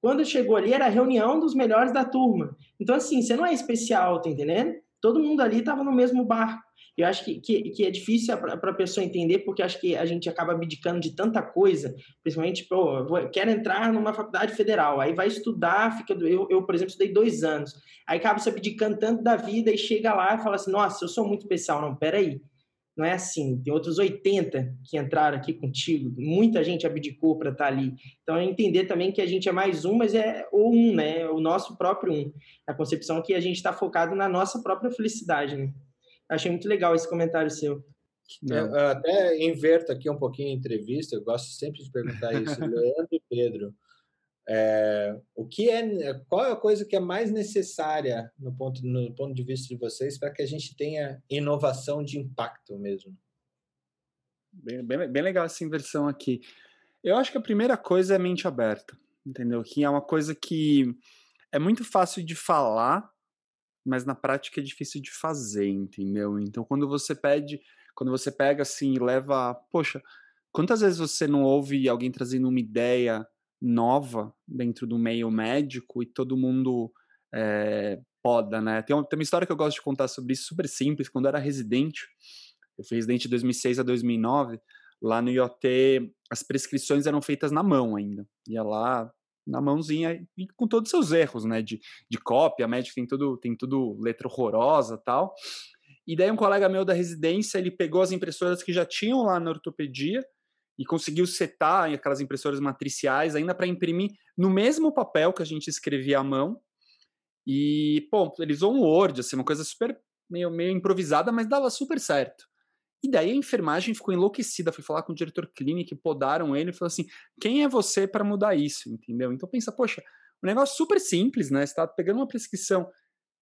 Quando chegou ali, era a reunião dos melhores da turma. Então, assim, você não é especial, tá entendendo? Todo mundo ali estava no mesmo barco. Eu acho que, que, que é difícil para a pessoa entender, porque acho que a gente acaba abdicando de tanta coisa, principalmente, pô, quero entrar numa faculdade federal, aí vai estudar, fica. Eu, eu, por exemplo, estudei dois anos, aí acaba se abdicando tanto da vida e chega lá e fala assim: nossa, eu sou muito especial. Não, peraí. Não é assim. Tem outros 80 que entraram aqui contigo, muita gente abdicou para estar tá ali. Então, é entender também que a gente é mais um, mas é o um, né? O nosso próprio um. A concepção que a gente está focado na nossa própria felicidade, né? Achei muito legal esse comentário seu. Eu até inverto aqui um pouquinho a entrevista, eu gosto sempre de perguntar isso. Leandro e Pedro, é, o que é, qual é a coisa que é mais necessária no ponto, no ponto de vista de vocês para que a gente tenha inovação de impacto mesmo? Bem, bem, bem legal essa inversão aqui. Eu acho que a primeira coisa é mente aberta, entendeu? Que é uma coisa que é muito fácil de falar, mas na prática é difícil de fazer, entendeu? Então, quando você pede, quando você pega assim e leva, poxa, quantas vezes você não ouve alguém trazendo uma ideia nova dentro do meio médico e todo mundo é, poda, né? Tem uma, tem uma história que eu gosto de contar sobre isso, super simples. Quando eu era residente, eu fiz residente de 2006 a 2009, lá no IoT as prescrições eram feitas na mão ainda. Ia lá na mãozinha e com todos os seus erros, né? De, de cópia, a médica tem tudo, tem tudo letra horrorosa tal. E daí um colega meu da residência, ele pegou as impressoras que já tinham lá na ortopedia e conseguiu setar aquelas impressoras matriciais ainda para imprimir no mesmo papel que a gente escrevia à mão. E, pô, ele usou um Word, assim, uma coisa super meio, meio improvisada, mas dava super certo. E daí a enfermagem ficou enlouquecida, foi falar com o diretor clínico, podaram ele falou assim: quem é você para mudar isso? Entendeu? Então pensa, poxa, um negócio super simples, né? Você está pegando uma prescrição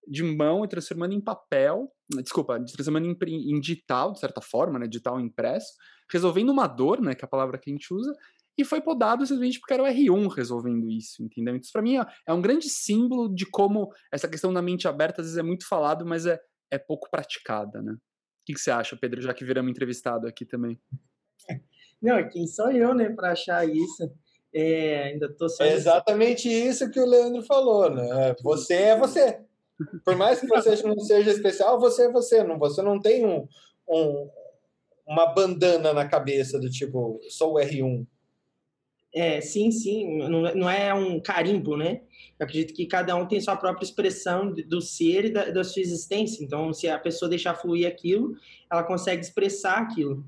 de mão e transformando em papel, desculpa, transformando em, em, digital, de certa forma, né? Digital impresso, resolvendo uma dor, né? Que é a palavra que a gente usa, e foi podado simplesmente porque era o R1 resolvendo isso, entendeu? Então, para mim é, é um grande símbolo de como essa questão da mente aberta às vezes é muito falado, mas é, é pouco praticada, né? O que, que você acha, Pedro, já que viramos entrevistado aqui também? Não, quem sou eu, né, para achar isso? É, ainda tô só... É exatamente isso que o Leandro falou, né? Você é você. Por mais que você não seja especial, você é você. Não, você não tem um, um uma bandana na cabeça do tipo, sou o R1. É, sim, sim, não, não é um carimbo, né? Eu acredito que cada um tem sua própria expressão do ser e da, da sua existência. Então, se a pessoa deixar fluir aquilo, ela consegue expressar aquilo.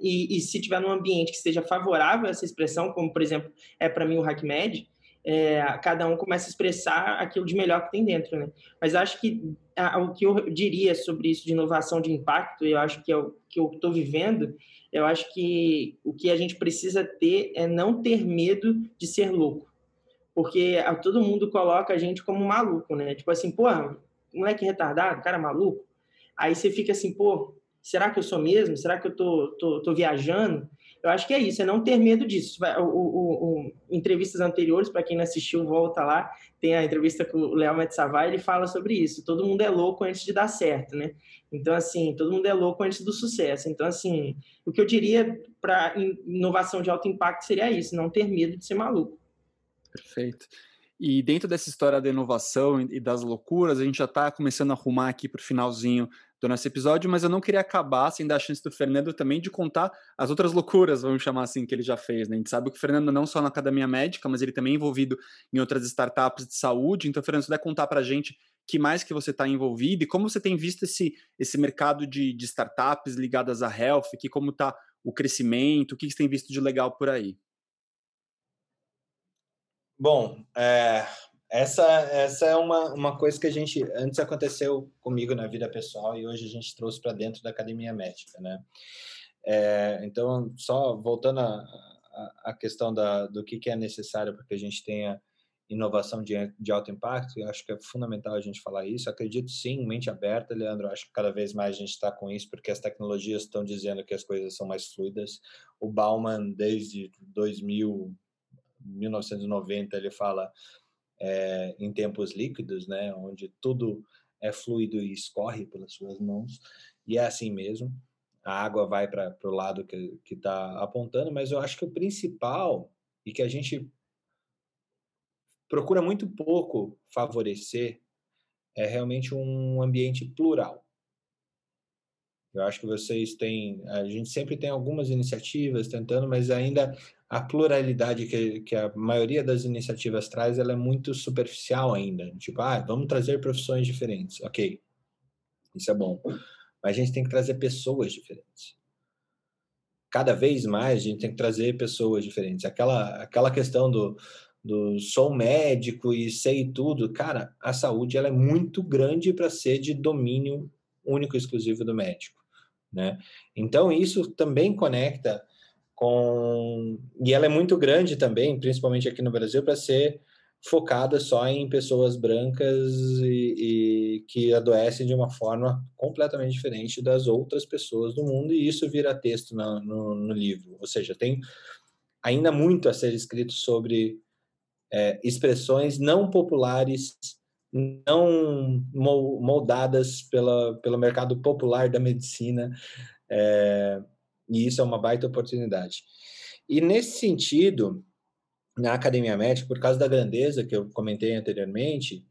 E, e se tiver num ambiente que seja favorável a essa expressão, como por exemplo é para mim o HackMed, é, cada um começa a expressar aquilo de melhor que tem dentro, né? Mas acho que a, o que eu diria sobre isso de inovação de impacto, eu acho que é o que eu estou vivendo, eu acho que o que a gente precisa ter é não ter medo de ser louco. Porque todo mundo coloca a gente como maluco, né? Tipo assim, pô, moleque retardado, cara maluco. Aí você fica assim, pô, será que eu sou mesmo? Será que eu tô, tô, tô viajando? Eu acho que é isso, é não ter medo disso. O, o, o entrevistas anteriores, para quem não assistiu, volta lá. Tem a entrevista com o Léo Metsavai, ele fala sobre isso. Todo mundo é louco antes de dar certo, né? Então, assim, todo mundo é louco antes do sucesso. Então, assim, o que eu diria para inovação de alto impacto seria isso, não ter medo de ser maluco. Perfeito. E dentro dessa história da inovação e das loucuras, a gente já está começando a arrumar aqui para o finalzinho do nosso episódio, mas eu não queria acabar sem dar a chance do Fernando também de contar as outras loucuras, vamos chamar assim, que ele já fez. Né? A gente sabe que o Fernando não só na academia médica, mas ele também é envolvido em outras startups de saúde. Então, Fernando, você vai contar para a gente que mais que você está envolvido e como você tem visto esse, esse mercado de, de startups ligadas à health, que como está o crescimento, o que você tem visto de legal por aí? Bom, é, essa, essa é uma, uma coisa que a gente antes aconteceu comigo na vida pessoal e hoje a gente trouxe para dentro da academia médica, né? É, então, só voltando à questão da, do que, que é necessário para que a gente tenha inovação de, de alto impacto, eu acho que é fundamental a gente falar isso. Acredito sim, mente aberta, Leandro. Acho que cada vez mais a gente está com isso, porque as tecnologias estão dizendo que as coisas são mais fluidas. O Bauman, desde 2000, 1990 ele fala é, em tempos líquidos, né, onde tudo é fluido e escorre pelas suas mãos, e é assim mesmo. A água vai para o lado que está apontando, mas eu acho que o principal e que a gente procura muito pouco favorecer é realmente um ambiente plural. Eu acho que vocês têm, a gente sempre tem algumas iniciativas tentando, mas ainda a pluralidade que, que a maioria das iniciativas traz, ela é muito superficial ainda. Tipo, ah, vamos trazer profissões diferentes. Ok, isso é bom. Mas a gente tem que trazer pessoas diferentes. Cada vez mais a gente tem que trazer pessoas diferentes. Aquela, aquela questão do, do sou médico e sei tudo, cara, a saúde ela é muito grande para ser de domínio único e exclusivo do médico, né? Então isso também conecta com e ela é muito grande também, principalmente aqui no Brasil, para ser focada só em pessoas brancas e, e, que adoecem de uma forma completamente diferente das outras pessoas do mundo, e isso vira texto no, no, no livro. Ou seja, tem ainda muito a ser escrito sobre é, expressões não populares, não moldadas pela, pelo mercado popular da medicina. É, e isso é uma baita oportunidade. E nesse sentido, na academia médica, por causa da grandeza que eu comentei anteriormente,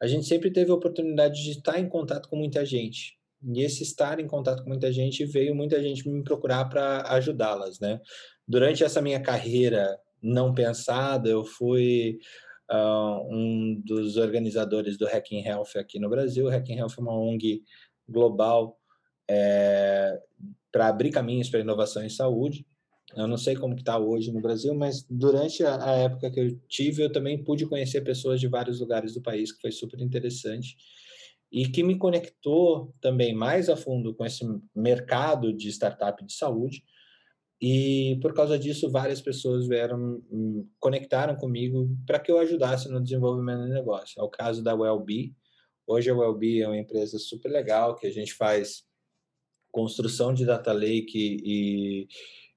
a gente sempre teve a oportunidade de estar em contato com muita gente. E esse estar em contato com muita gente veio muita gente me procurar para ajudá-las, né? Durante essa minha carreira não pensada, eu fui uh, um dos organizadores do Hacking Health aqui no Brasil. O Hacking Health é uma ONG global é, para abrir caminhos para inovação em saúde. Eu não sei como está hoje no Brasil, mas durante a, a, época que eu tive, eu também pude conhecer pessoas de vários lugares do país, que foi super interessante e que me conectou também mais a fundo com esse mercado de startup de saúde. E por causa disso, várias pessoas vieram, hum, conectaram comigo para que eu ajudasse no desenvolvimento do negócio. É o caso da Wellbe. Hoje a Wellbe é uma empresa super legal que a gente faz construção de data lake e,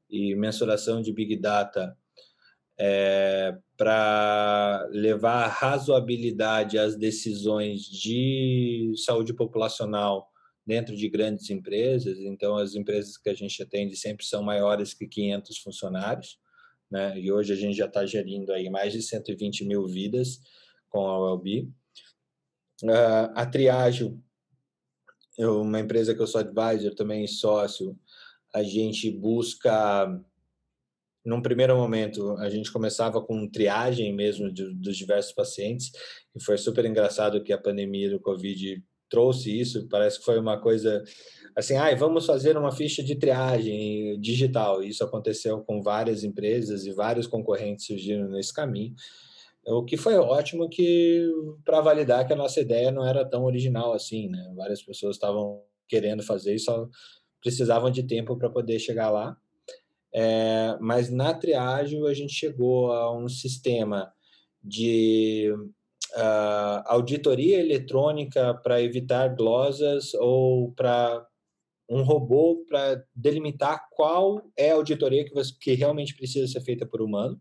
e mensuração de big data é, para levar razoabilidade às decisões de saúde populacional dentro de grandes empresas. Então, as empresas que a gente atende sempre são maiores que 500 funcionários, né? E hoje a gente já está gerindo aí mais de 120 mil vidas com a OLB. Uh, ah, a Triagem, uma empresa que eu sou advisor, também sócio, a gente busca num primeiro momento, a gente começava com triagem mesmo de, dos diversos pacientes, e foi super engraçado que a pandemia do Covid trouxe isso. Parece que foi uma coisa assim, ah, vamos fazer uma ficha de triagem digital. Isso aconteceu com várias empresas e vários concorrentes surgindo nesse caminho. O que foi ótimo que para validar que a nossa ideia não era tão original assim, né? Várias pessoas estavam querendo fazer e só precisavam de tempo para poder chegar lá. É, mas na triagem a gente chegou a um sistema de uh, auditoria eletrônica para evitar glosas ou para um robô para delimitar qual é a auditoria que, você, que realmente precisa ser feita por humano.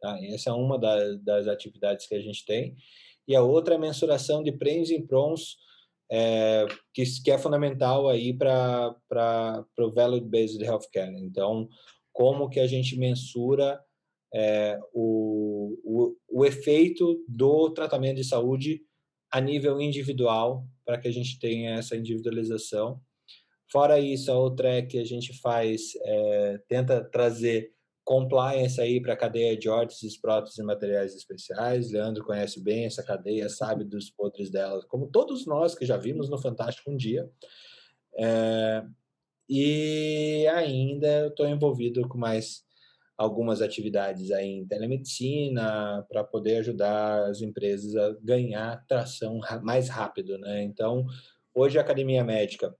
Tá? Essa é uma das, das atividades que a gente tem. E a outra é a mensuração de prens e prons, é, que, que é fundamental aí para o Value-Based Healthcare. Então, como que a gente mensura é, o, o, o efeito do tratamento de saúde a nível individual, para que a gente tenha essa individualização. Fora isso, a outra é que a gente faz, é, tenta trazer compliance aí para a cadeia de órteses, próteses e materiais especiais. Leandro conhece bem essa cadeia, sabe dos podres dela, como todos nós que já vimos no Fantástico um dia. É, e ainda estou envolvido com mais algumas atividades aí em telemedicina para poder ajudar as empresas a ganhar tração mais rápido, né? Então, hoje a Academia Médica,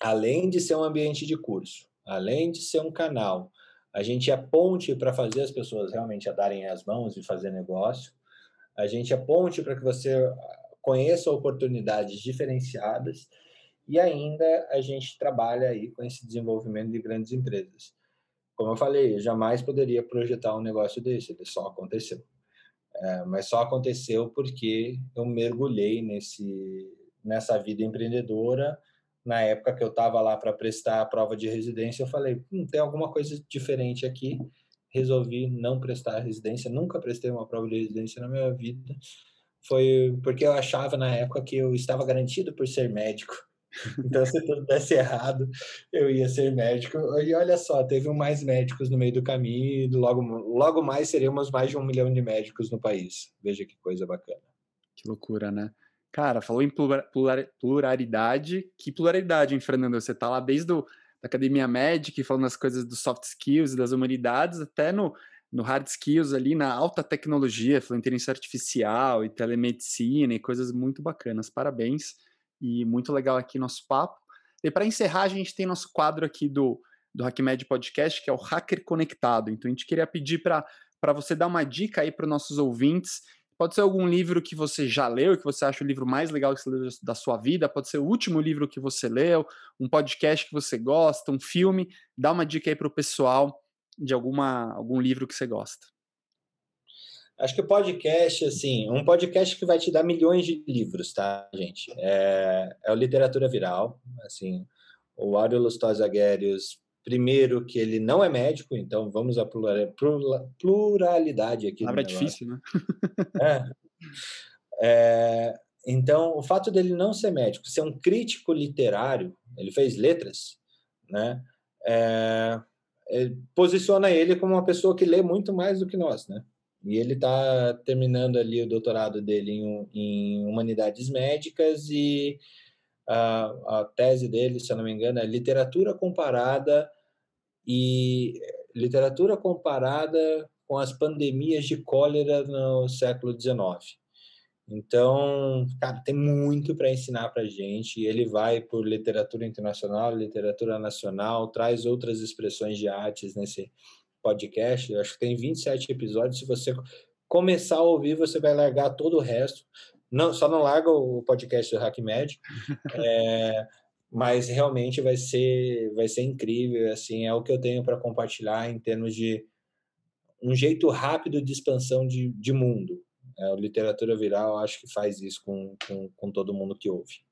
além de ser um ambiente de curso, além de ser um canal, a gente é ponte para fazer as pessoas realmente a darem as mãos e fazer negócio. A gente é ponte para que você conheça oportunidades diferenciadas e ainda a gente trabalha aí com esse desenvolvimento de grandes empresas. Como eu falei, eu jamais poderia projetar um negócio desse, ele só aconteceu. É, mas só aconteceu porque eu mergulhei nesse, nessa vida empreendedora. Na época que eu estava lá para prestar a prova de residência, eu falei: hum, tem alguma coisa diferente aqui. Resolvi não prestar a residência, nunca prestei uma prova de residência na minha vida. Foi porque eu achava na época que eu estava garantido por ser médico então, se tudo desse errado, eu ia ser médico. E olha só, teve mais médicos no meio do caminho, e logo, logo mais seríamos mais de um milhão de médicos no país. Veja que coisa bacana. Que loucura, né? Cara, falou em pluralidade. Que pluralidade, hein, Fernando? Você tá lá desde o, da academia médica, falando as coisas dos soft skills e das humanidades, até no, no hard skills ali, na alta tecnologia, falando inteligência artificial e telemedicina e coisas muito bacanas. Parabéns e muito legal aqui nosso papo. E para encerrar, a gente tem nosso quadro aqui do, do HackMed Podcast, que é o Hacker Conectado. Então a gente queria pedir para você dar uma dica aí para os nossos ouvintes. Pode ser algum livro que você já leu, que você acha o livro mais legal que você leu da sua vida, pode ser o último livro que você leu, um podcast que você gosta, um filme. Dá uma dica aí para o pessoal de alguma, algum livro que você gosta. Acho que o podcast, assim, um podcast que vai te dar milhões de livros, tá, gente? É, é o Literatura Viral, assim, o Áureo Lustosa Aguérios, primeiro que ele não é médico, então vamos à pluralidade aqui. Palavra é difícil, né? é. é. então, o fato dele não ser médico, ser um crítico literário, ele fez letras, né? É, posiciona ele como uma pessoa que lê muito mais do que nós, né? E ele está terminando ali o doutorado dele em, em humanidades médicas e a, a, tese dele, se eu não me engano, é literatura comparada e literatura comparada com as pandemias de cólera no século XIX. Então, cara, tem muito para ensinar para gente. Ele vai por literatura internacional, literatura nacional, traz outras expressões de artes nesse podcast. Eu acho que tem 27 episódios. Se você começar a ouvir, você vai largar todo o resto. Não, só não larga o podcast do HackMed, é, mas realmente vai ser, vai ser incrível. Assim, é o que eu tenho para compartilhar em termos de um jeito rápido de expansão de, de mundo é, a literatura viral acho que faz isso com, com, com todo mundo que ouve.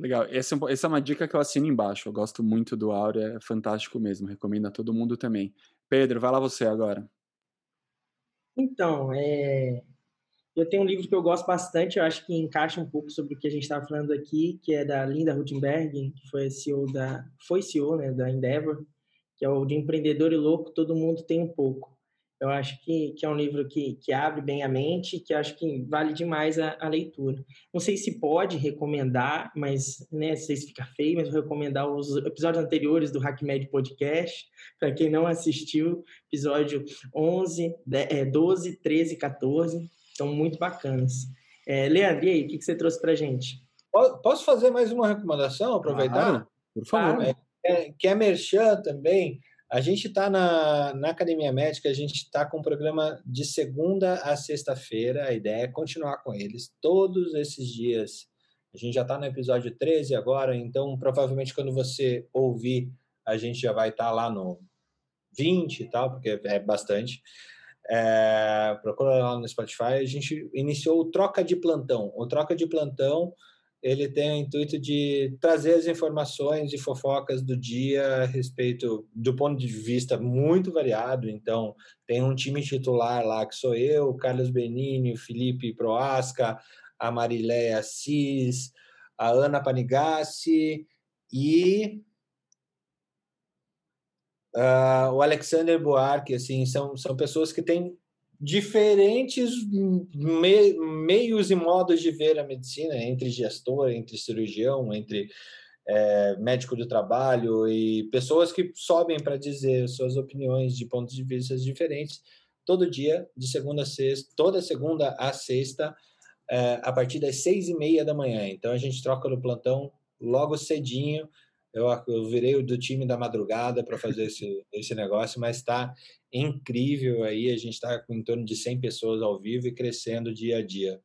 Legal. Essa, é essa é uma dica que eu assino embaixo. Eu gosto muito do Áurea, é fantástico mesmo. Recomendo a todo mundo também. Pedro, vai lá você agora. Então, é... eu tenho um livro que eu gosto bastante, eu acho que encaixa um pouco sobre o que a gente estava falando aqui, que é da Linda Rutenberg, que foi CEO da, foi CEO né, da Endeavor, que é o de Empreendedor e Louco, Todo Mundo Tem Um Pouco. Eu acho que, que é um livro que, que abre bem a mente, que acho que vale demais a, a leitura. Não sei se pode recomendar, mas né, sei se fica feio, mas vou recomendar os episódios anteriores do HackMed Podcast, para quem não assistiu, episódio 11, 12, 13 e 14, estão muito bacanas. É, Leandro, e aí, o que, que você trouxe para gente? Posso fazer mais uma recomendação, aproveitar? Claro, por favor. É, é, que é merchan também, a gente está na, na Academia Médica, a gente está com um programa de segunda a sexta-feira. A ideia é continuar com eles todos esses dias. A gente já está no episódio 13 agora, então provavelmente quando você ouvir, a gente já vai estar tá lá no 20 e tal, porque é bastante. É, procura lá no Spotify. A gente iniciou o Troca de Plantão. O Troca de Plantão ele tem o intuito de trazer as informações e fofocas do dia a respeito do ponto de vista muito variado. Então, tem um time titular lá que sou eu, Carlos Benini, Felipe Proasca, a Marileia Assis, a Ana Panigassi e uh, o Alexander Buarque, assim, são, são pessoas que têm diferentes me, meios e modos de ver a medicina, entre gestor, entre cirurgião, entre é, médico do trabalho e pessoas que sobem para dizer suas opiniões de pontos de vista diferentes todo dia, de segunda a sexta, toda segunda a sexta, é, a partir das seis e meia da manhã. Então a gente troca no plantão logo cedinho. Eu, eu virei do time da madrugada para fazer esse, esse negócio, mas está incrível aí. A gente está com em torno de 100 pessoas ao vivo e crescendo dia a dia.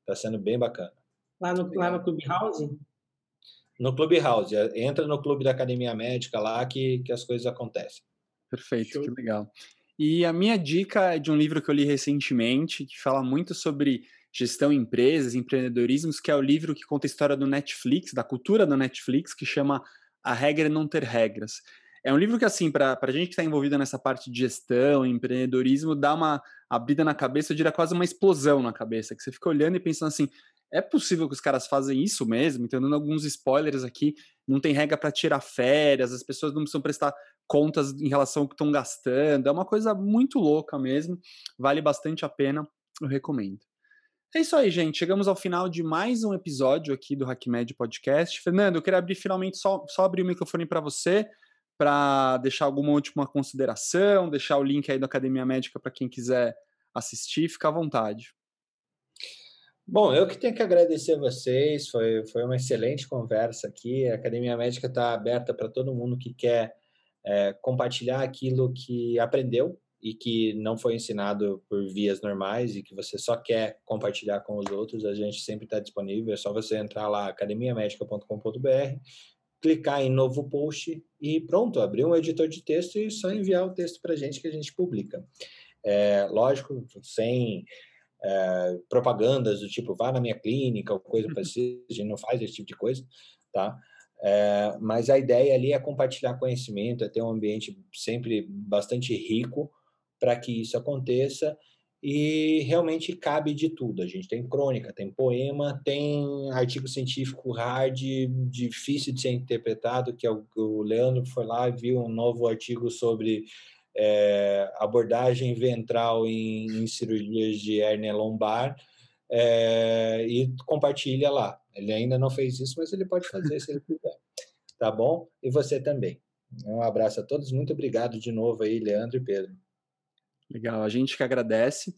Está sendo bem bacana. Lá no, lá no Clubhouse? No Clubhouse. É, entra no Clube da Academia Médica lá que, que as coisas acontecem. Perfeito, Show. que legal. E a minha dica é de um livro que eu li recentemente, que fala muito sobre gestão em empresas, empreendedorismo, que é o livro que conta a história do Netflix, da cultura do Netflix, que chama A Regra é Não Ter Regras. É um livro que, assim, para a gente que está envolvida nessa parte de gestão, empreendedorismo, dá uma abrida na cabeça, eu diria quase uma explosão na cabeça, que você fica olhando e pensando assim, é possível que os caras fazem isso mesmo? Então, dando alguns spoilers aqui, não tem regra para tirar férias, as pessoas não precisam prestar contas em relação ao que estão gastando, é uma coisa muito louca mesmo, vale bastante a pena, eu recomendo. É isso aí, gente. Chegamos ao final de mais um episódio aqui do HackMed Podcast. Fernando, eu queria abrir finalmente só, só abrir o microfone para você para deixar alguma última consideração, deixar o link aí da Academia Médica para quem quiser assistir, fica à vontade. Bom, eu que tenho que agradecer a vocês, foi, foi uma excelente conversa aqui. A Academia Médica está aberta para todo mundo que quer é, compartilhar aquilo que aprendeu e que não foi ensinado por vias normais e que você só quer compartilhar com os outros. A gente sempre está disponível, é só você entrar lá, academiamedica.com.br, clicar em novo post e pronto, abrir um editor de texto e só enviar o texto para a gente que a gente publica. É, lógico, sem é, propagandas do tipo vá na minha clínica ou coisa parecida, a gente não faz esse tipo de coisa, tá? É, mas a ideia ali é compartilhar conhecimento, é ter um ambiente sempre bastante rico para que isso aconteça e realmente cabe de tudo. A gente tem crônica, tem poema, tem artigo científico hard, difícil de ser interpretado, que é o, o Leandro foi lá e viu um novo artigo sobre é, abordagem ventral em, em, cirurgias de hérnia lombar é, e compartilha lá. Ele ainda não fez isso, mas ele pode fazer se ele quiser. Tá bom? E você também. Um abraço a todos. Muito obrigado de novo aí, Leandro e Pedro. Legal, a gente que agradece.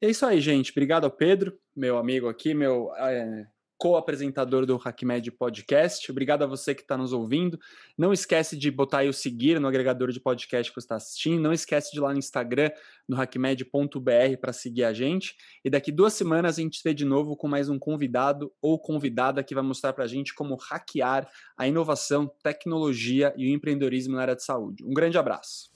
E é isso aí, gente. Obrigado ao Pedro, meu amigo aqui, meu é, co-apresentador do HackMed Podcast. Obrigado a você que está nos ouvindo. Não esquece de botar aí o seguir no agregador de podcast que você está assistindo. Não esquece de ir lá no Instagram, no hackmed.br, para seguir a gente. E daqui duas semanas a gente vê de novo com mais um convidado ou convidada que vai mostrar para a gente como hackear a inovação, tecnologia e o empreendedorismo na área de saúde. Um grande abraço.